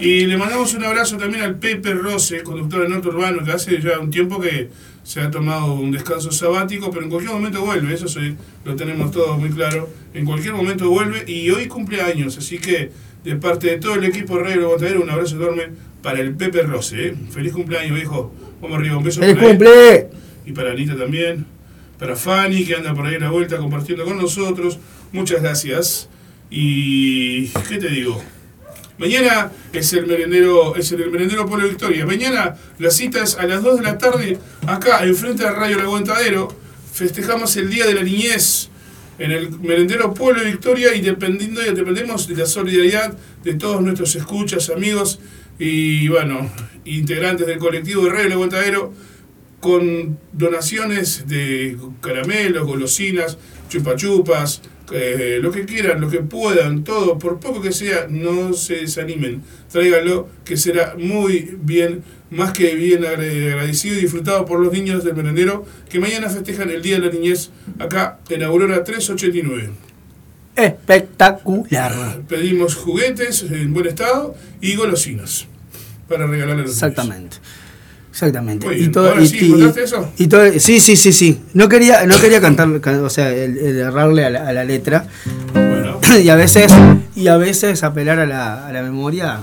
y le mandamos un abrazo también al Pepe Rose, conductor de Norte Urbano, que hace ya un tiempo que se ha tomado un descanso sabático, pero en cualquier momento vuelve, eso sí, lo tenemos todos muy claro. En cualquier momento vuelve y hoy cumple años, así que de parte de todo el equipo de Radio Botadero, un abrazo enorme para el Pepe Rose. ¿eh? Feliz cumpleaños, viejo. Vamos arriba, un beso ¡Feliz cumple! Y para Anita también. Para Fanny, que anda por ahí en la vuelta compartiendo con nosotros. Muchas gracias. Y. ¿Qué te digo? Mañana es el merendero, es el merendero Polo Victoria. Mañana la cita es a las 2 de la tarde, acá, enfrente del Radio El. Festejamos el Día de la Niñez en el merendero Polo Victoria y dependiendo, dependemos de la solidaridad de todos nuestros escuchas, amigos y bueno, integrantes del colectivo de Radio El con donaciones de caramelos, golosinas, chupachupas, eh, lo que quieran, lo que puedan, todo, por poco que sea, no se desanimen. Tráiganlo, que será muy bien, más que bien agradecido y disfrutado por los niños del merendero que mañana festejan el Día de la Niñez acá en Aurora 389. Espectacular. Pedimos juguetes en buen estado y golosinas para regalar a los Exactamente. Exactamente. Y todo, Ahora y- sí, y- ¿encontraste eso? y todo- sí, sí, sí, sí. No quería, no quería cantar, can- o sea, el, el errarle a la, a la letra. y a veces, y a veces apelar a la, a la memoria.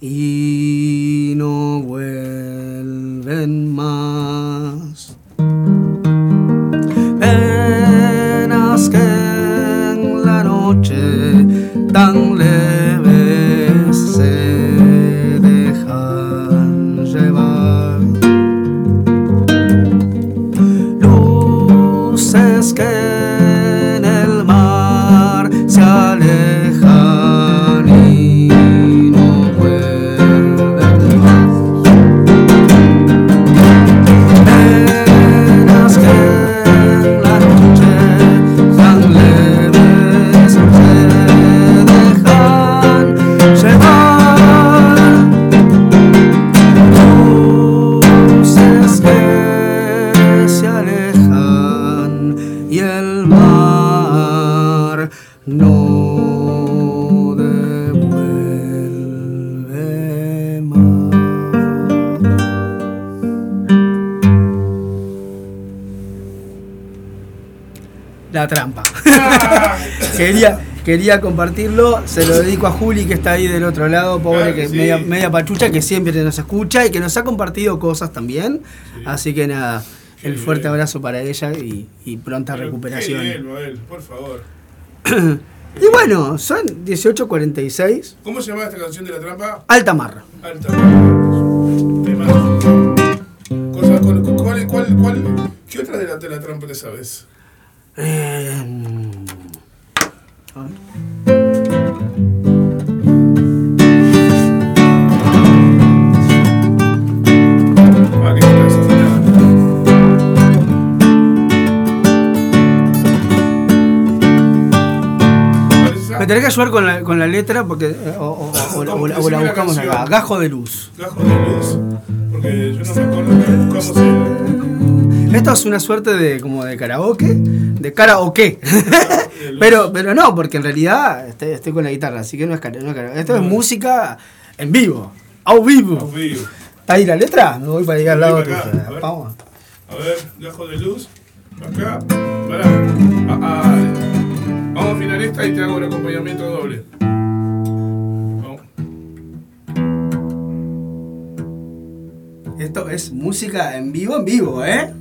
E quería, compartirlo, se lo dedico a Juli que está ahí del otro lado, pobre Claro que que sí. media, media pachucha, que siempre nos escucha y que nos ha compartido cosas también. Así que nada, el fuerte abrazo para ella y, y pronta recuperación. bien, Noel, por favor. Y bueno, son 18.46, ¿Cómo se llama esta canción de la trampa? alta marra. Alta. Temazo. Cosa- cuál- cuál- cuál- cuál- ¿Qué otra de la, de la trampa te sabes? Eh, Me tenés que ayudar con la, con la letra porque eh, o, o- o- o la- buscamos acá. Gajo de luz. Gajo de luz. Porque yo no me acuerdo que buscamos el. Esto es una suerte de como de karaoke, de karaoke. pero, pero no, porque en realidad estoy, estoy con la guitarra, así que no es karaoke. no es. Esto es música en vivo, au vivo. Au vivo. ¿Está ahí la letra? Me voy para allá al lado. A. Vamos. A ver, gajo de luz. Acá. Pará. Ah, ah. Vamos a afinar y te hago el acompañamiento doble. Esto es música en vivo, en vivo, ¿eh?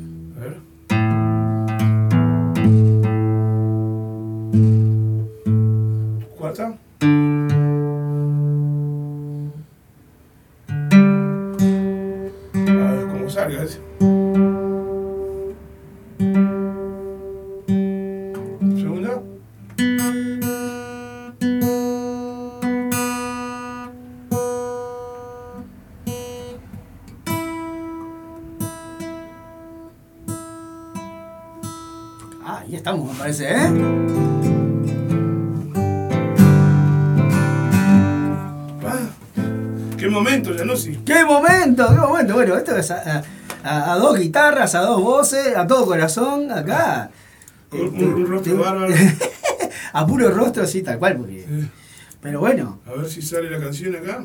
Momento! Bueno, esto es a, a- a dos guitarras, a dos voces, a todo corazón, acá. Un, un rostro bárbaro. a puro rostro, sí, tal cual, porque. Pero bueno. A ver si sale la canción acá.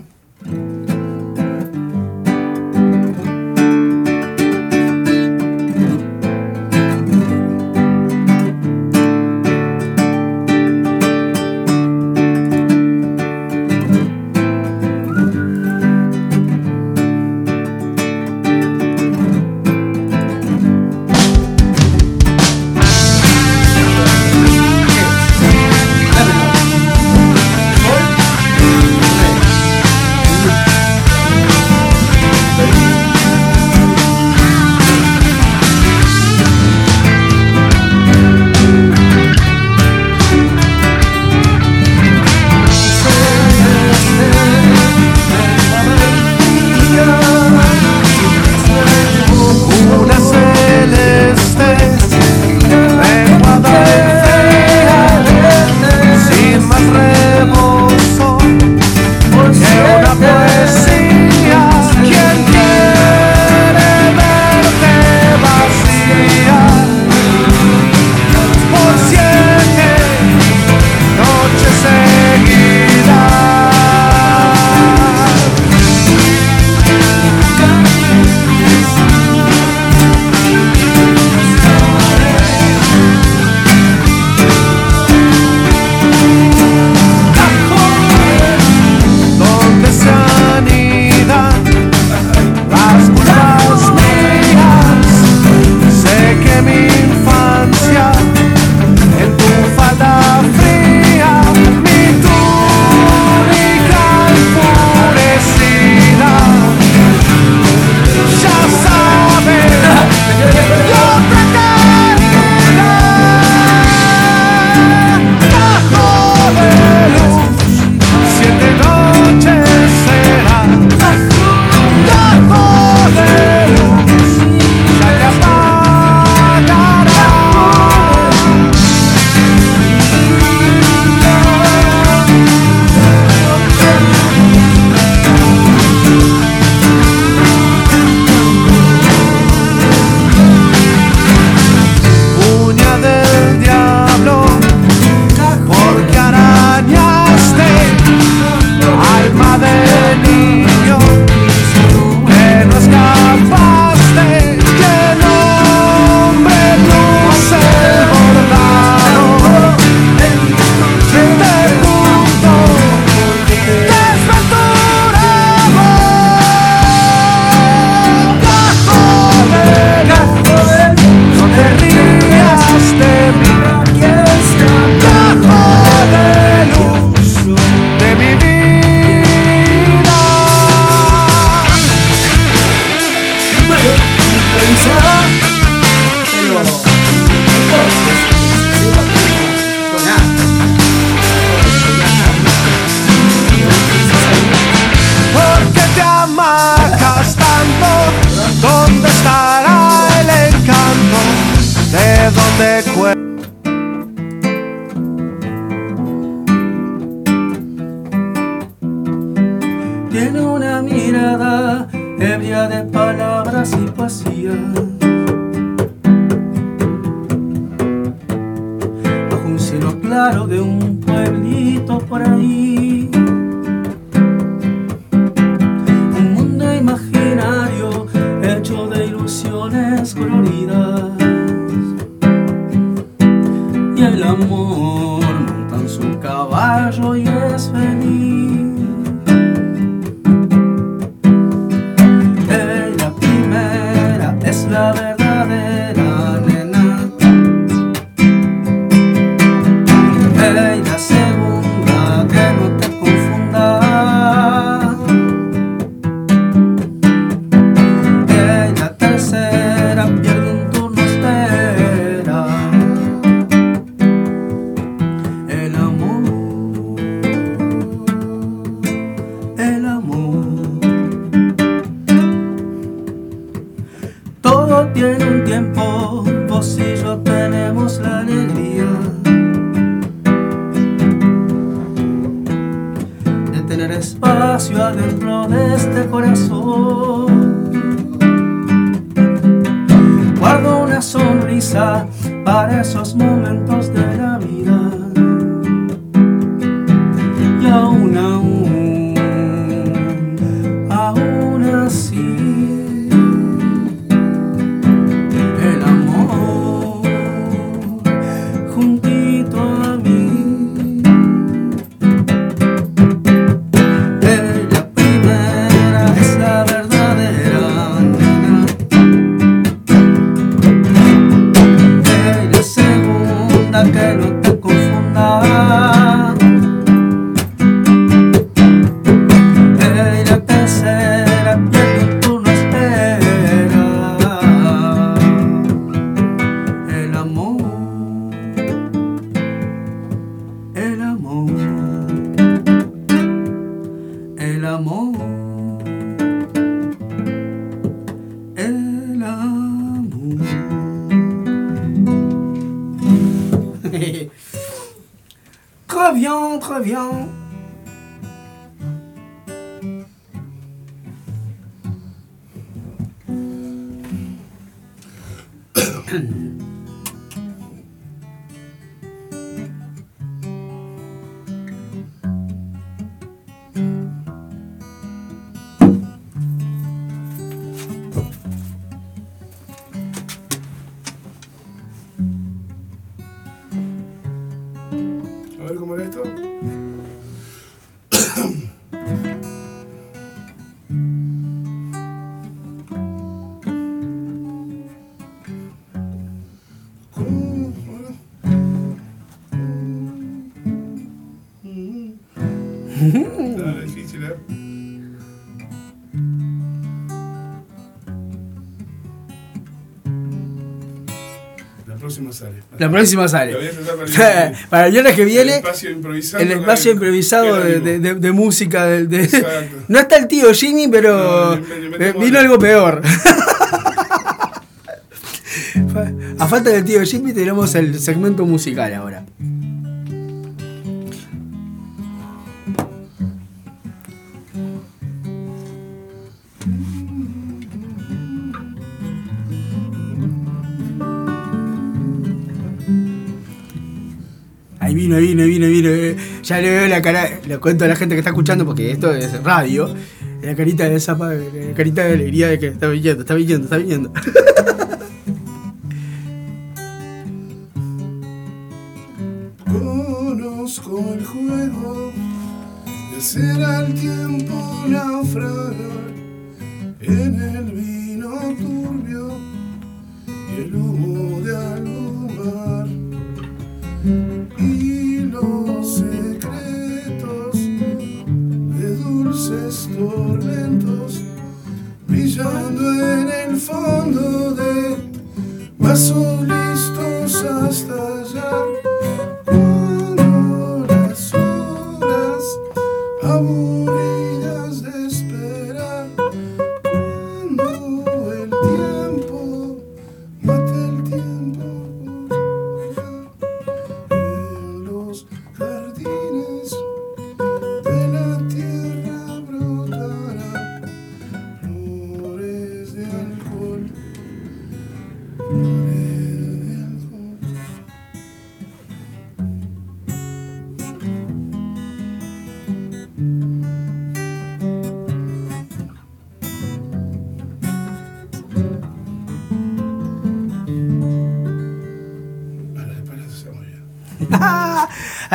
La próxima sale. para el viernes que viene. El espacio improvisado. De, de, de, música. no está el tío Jimmy, pero vino algo peor. A falta del tío Jimmy tenemos el segmento musical ahora. ya le veo la cara, le cuento a la gente que está escuchando, porque esto es radio, la carita de esa, la carita de alegría de que está viniendo, está viniendo, está viniendo.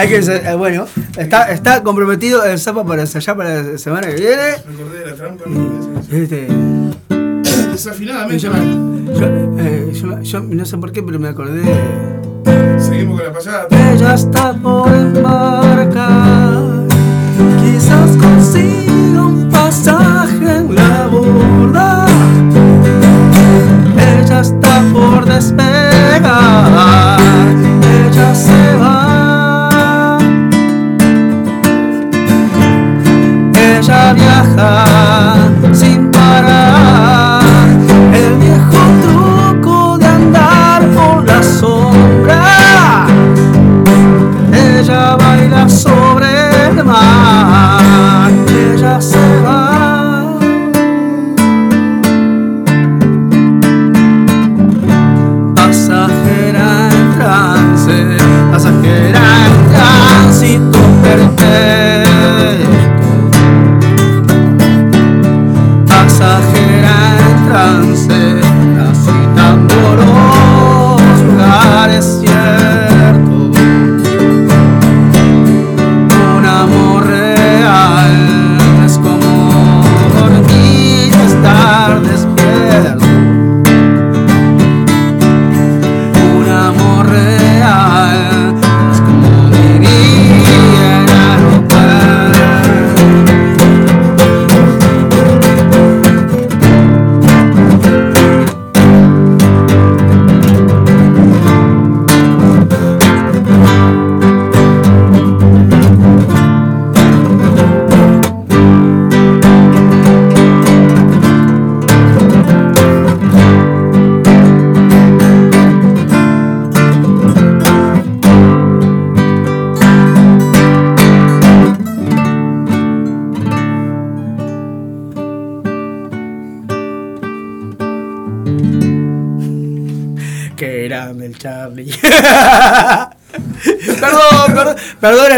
Hay que ser- eh, bueno, está, está comprometido el sapo para ensayar para la semana que viene. Me acordé de la trampa. Este, Desafinadamente. yo, eh, yo- yo no sé por qué, pero me acordé. Seguimos con la pasada. Ella está por embarcar, quizás consiga un pasaje en la borda.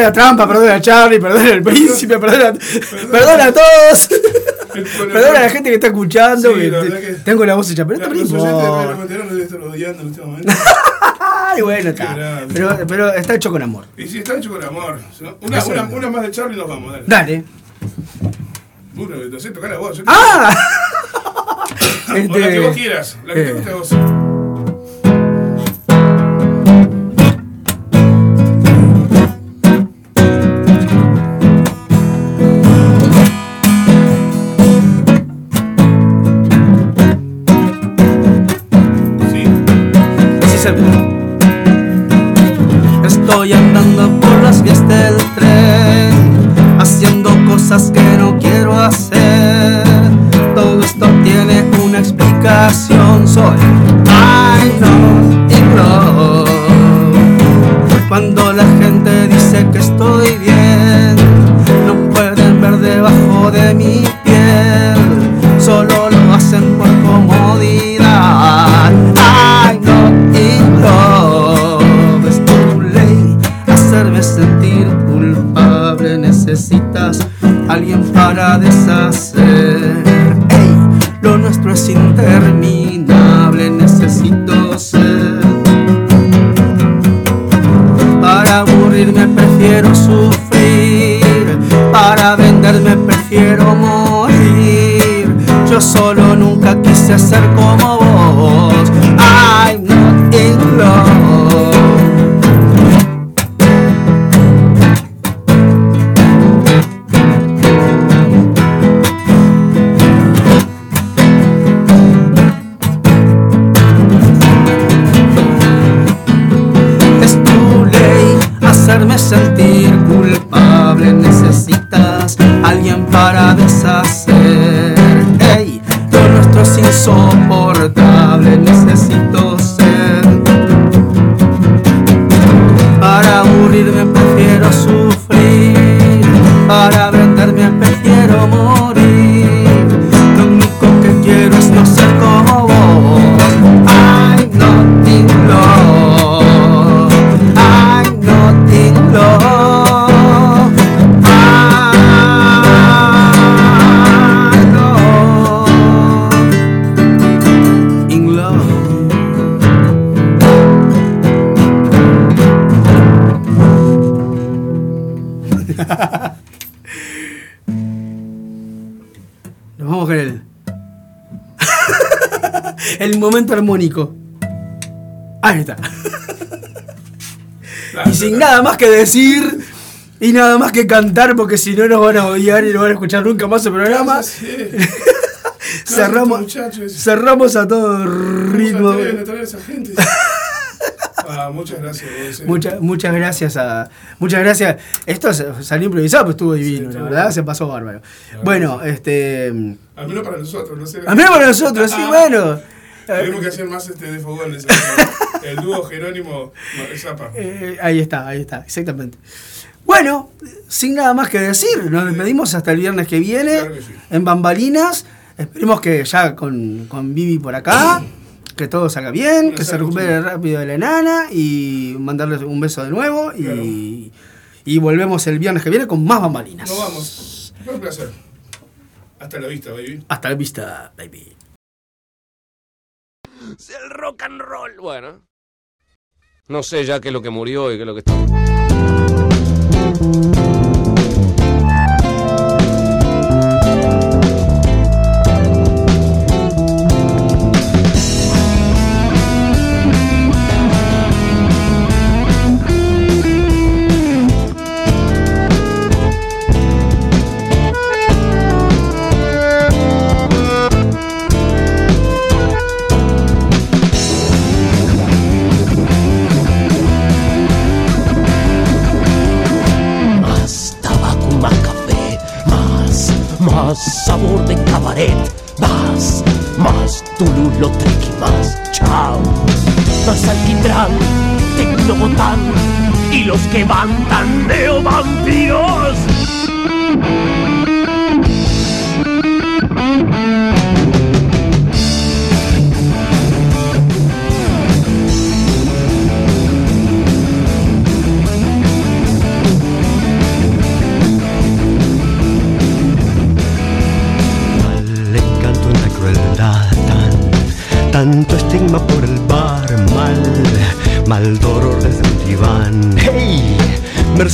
La trampa, perdona a Charlie, perdona al príncipe, perdona, perdona a todos. Perdona a la gente que está escuchando, Sí, que la te- que- tengo la voz hecha, pero esto no importa. Este. Ay, bueno, está. Pero, pero está hecho con amor. Y si está hecho con amor. Una, una, una más de Charlie y nos vamos. Dale. Dale. Uno, no sé, tocar la voz. te- ¡Ah! O la que Este, vos quieras. La que te eh. guste a vos. Armónico. Ahí está. Y sin nada más que decir y nada más que cantar, porque si no nos van a odiar y no van a escuchar nunca más el programa. cerramos, cerramos a todo ritmo. Ah, muchas gracias. Muchas, muchas gracias a. Muchas gracias. Esto salió improvisado, pero estuvo divino, la verdad, se pasó bárbaro. Bueno, este. Al menos para nosotros, no sé. Al menos para nosotros, sí, bueno. Tenemos que hacer más este de fogones. El dúo Jerónimo Zapa. Eh, ahí está, ahí está, exactamente. Bueno, sin nada más que decir, nos despedimos hasta el viernes que viene en Bambalinas. Esperemos que ya con, con Vivi por acá, que todo salga bien, que se recupere rápido de la enana y mandarles un beso de nuevo. Y, y volvemos el viernes que viene con más Bambalinas. Nos vamos. Fue un placer. Hasta la vista, baby. Hasta la vista, baby. El rock and roll. Bueno. No sé ya qué es lo que murió y qué es lo que está. Más, más Tululo y más chao. Más alquitrán, tecnobotán y los que van tan neovampiros.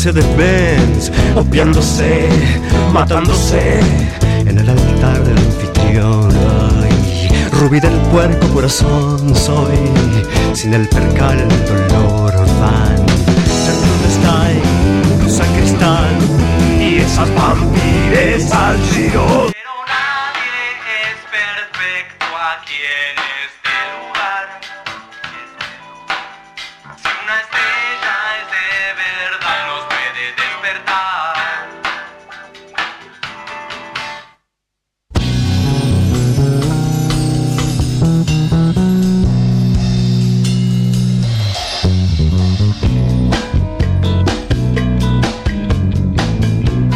Mercedes-Benz, opiándose, matándose en el altar del anfitrión. Ay, rubí del puerco corazón soy, sin el percal el dolor van. ¿Dónde está el sacristán y esas vampires al giro?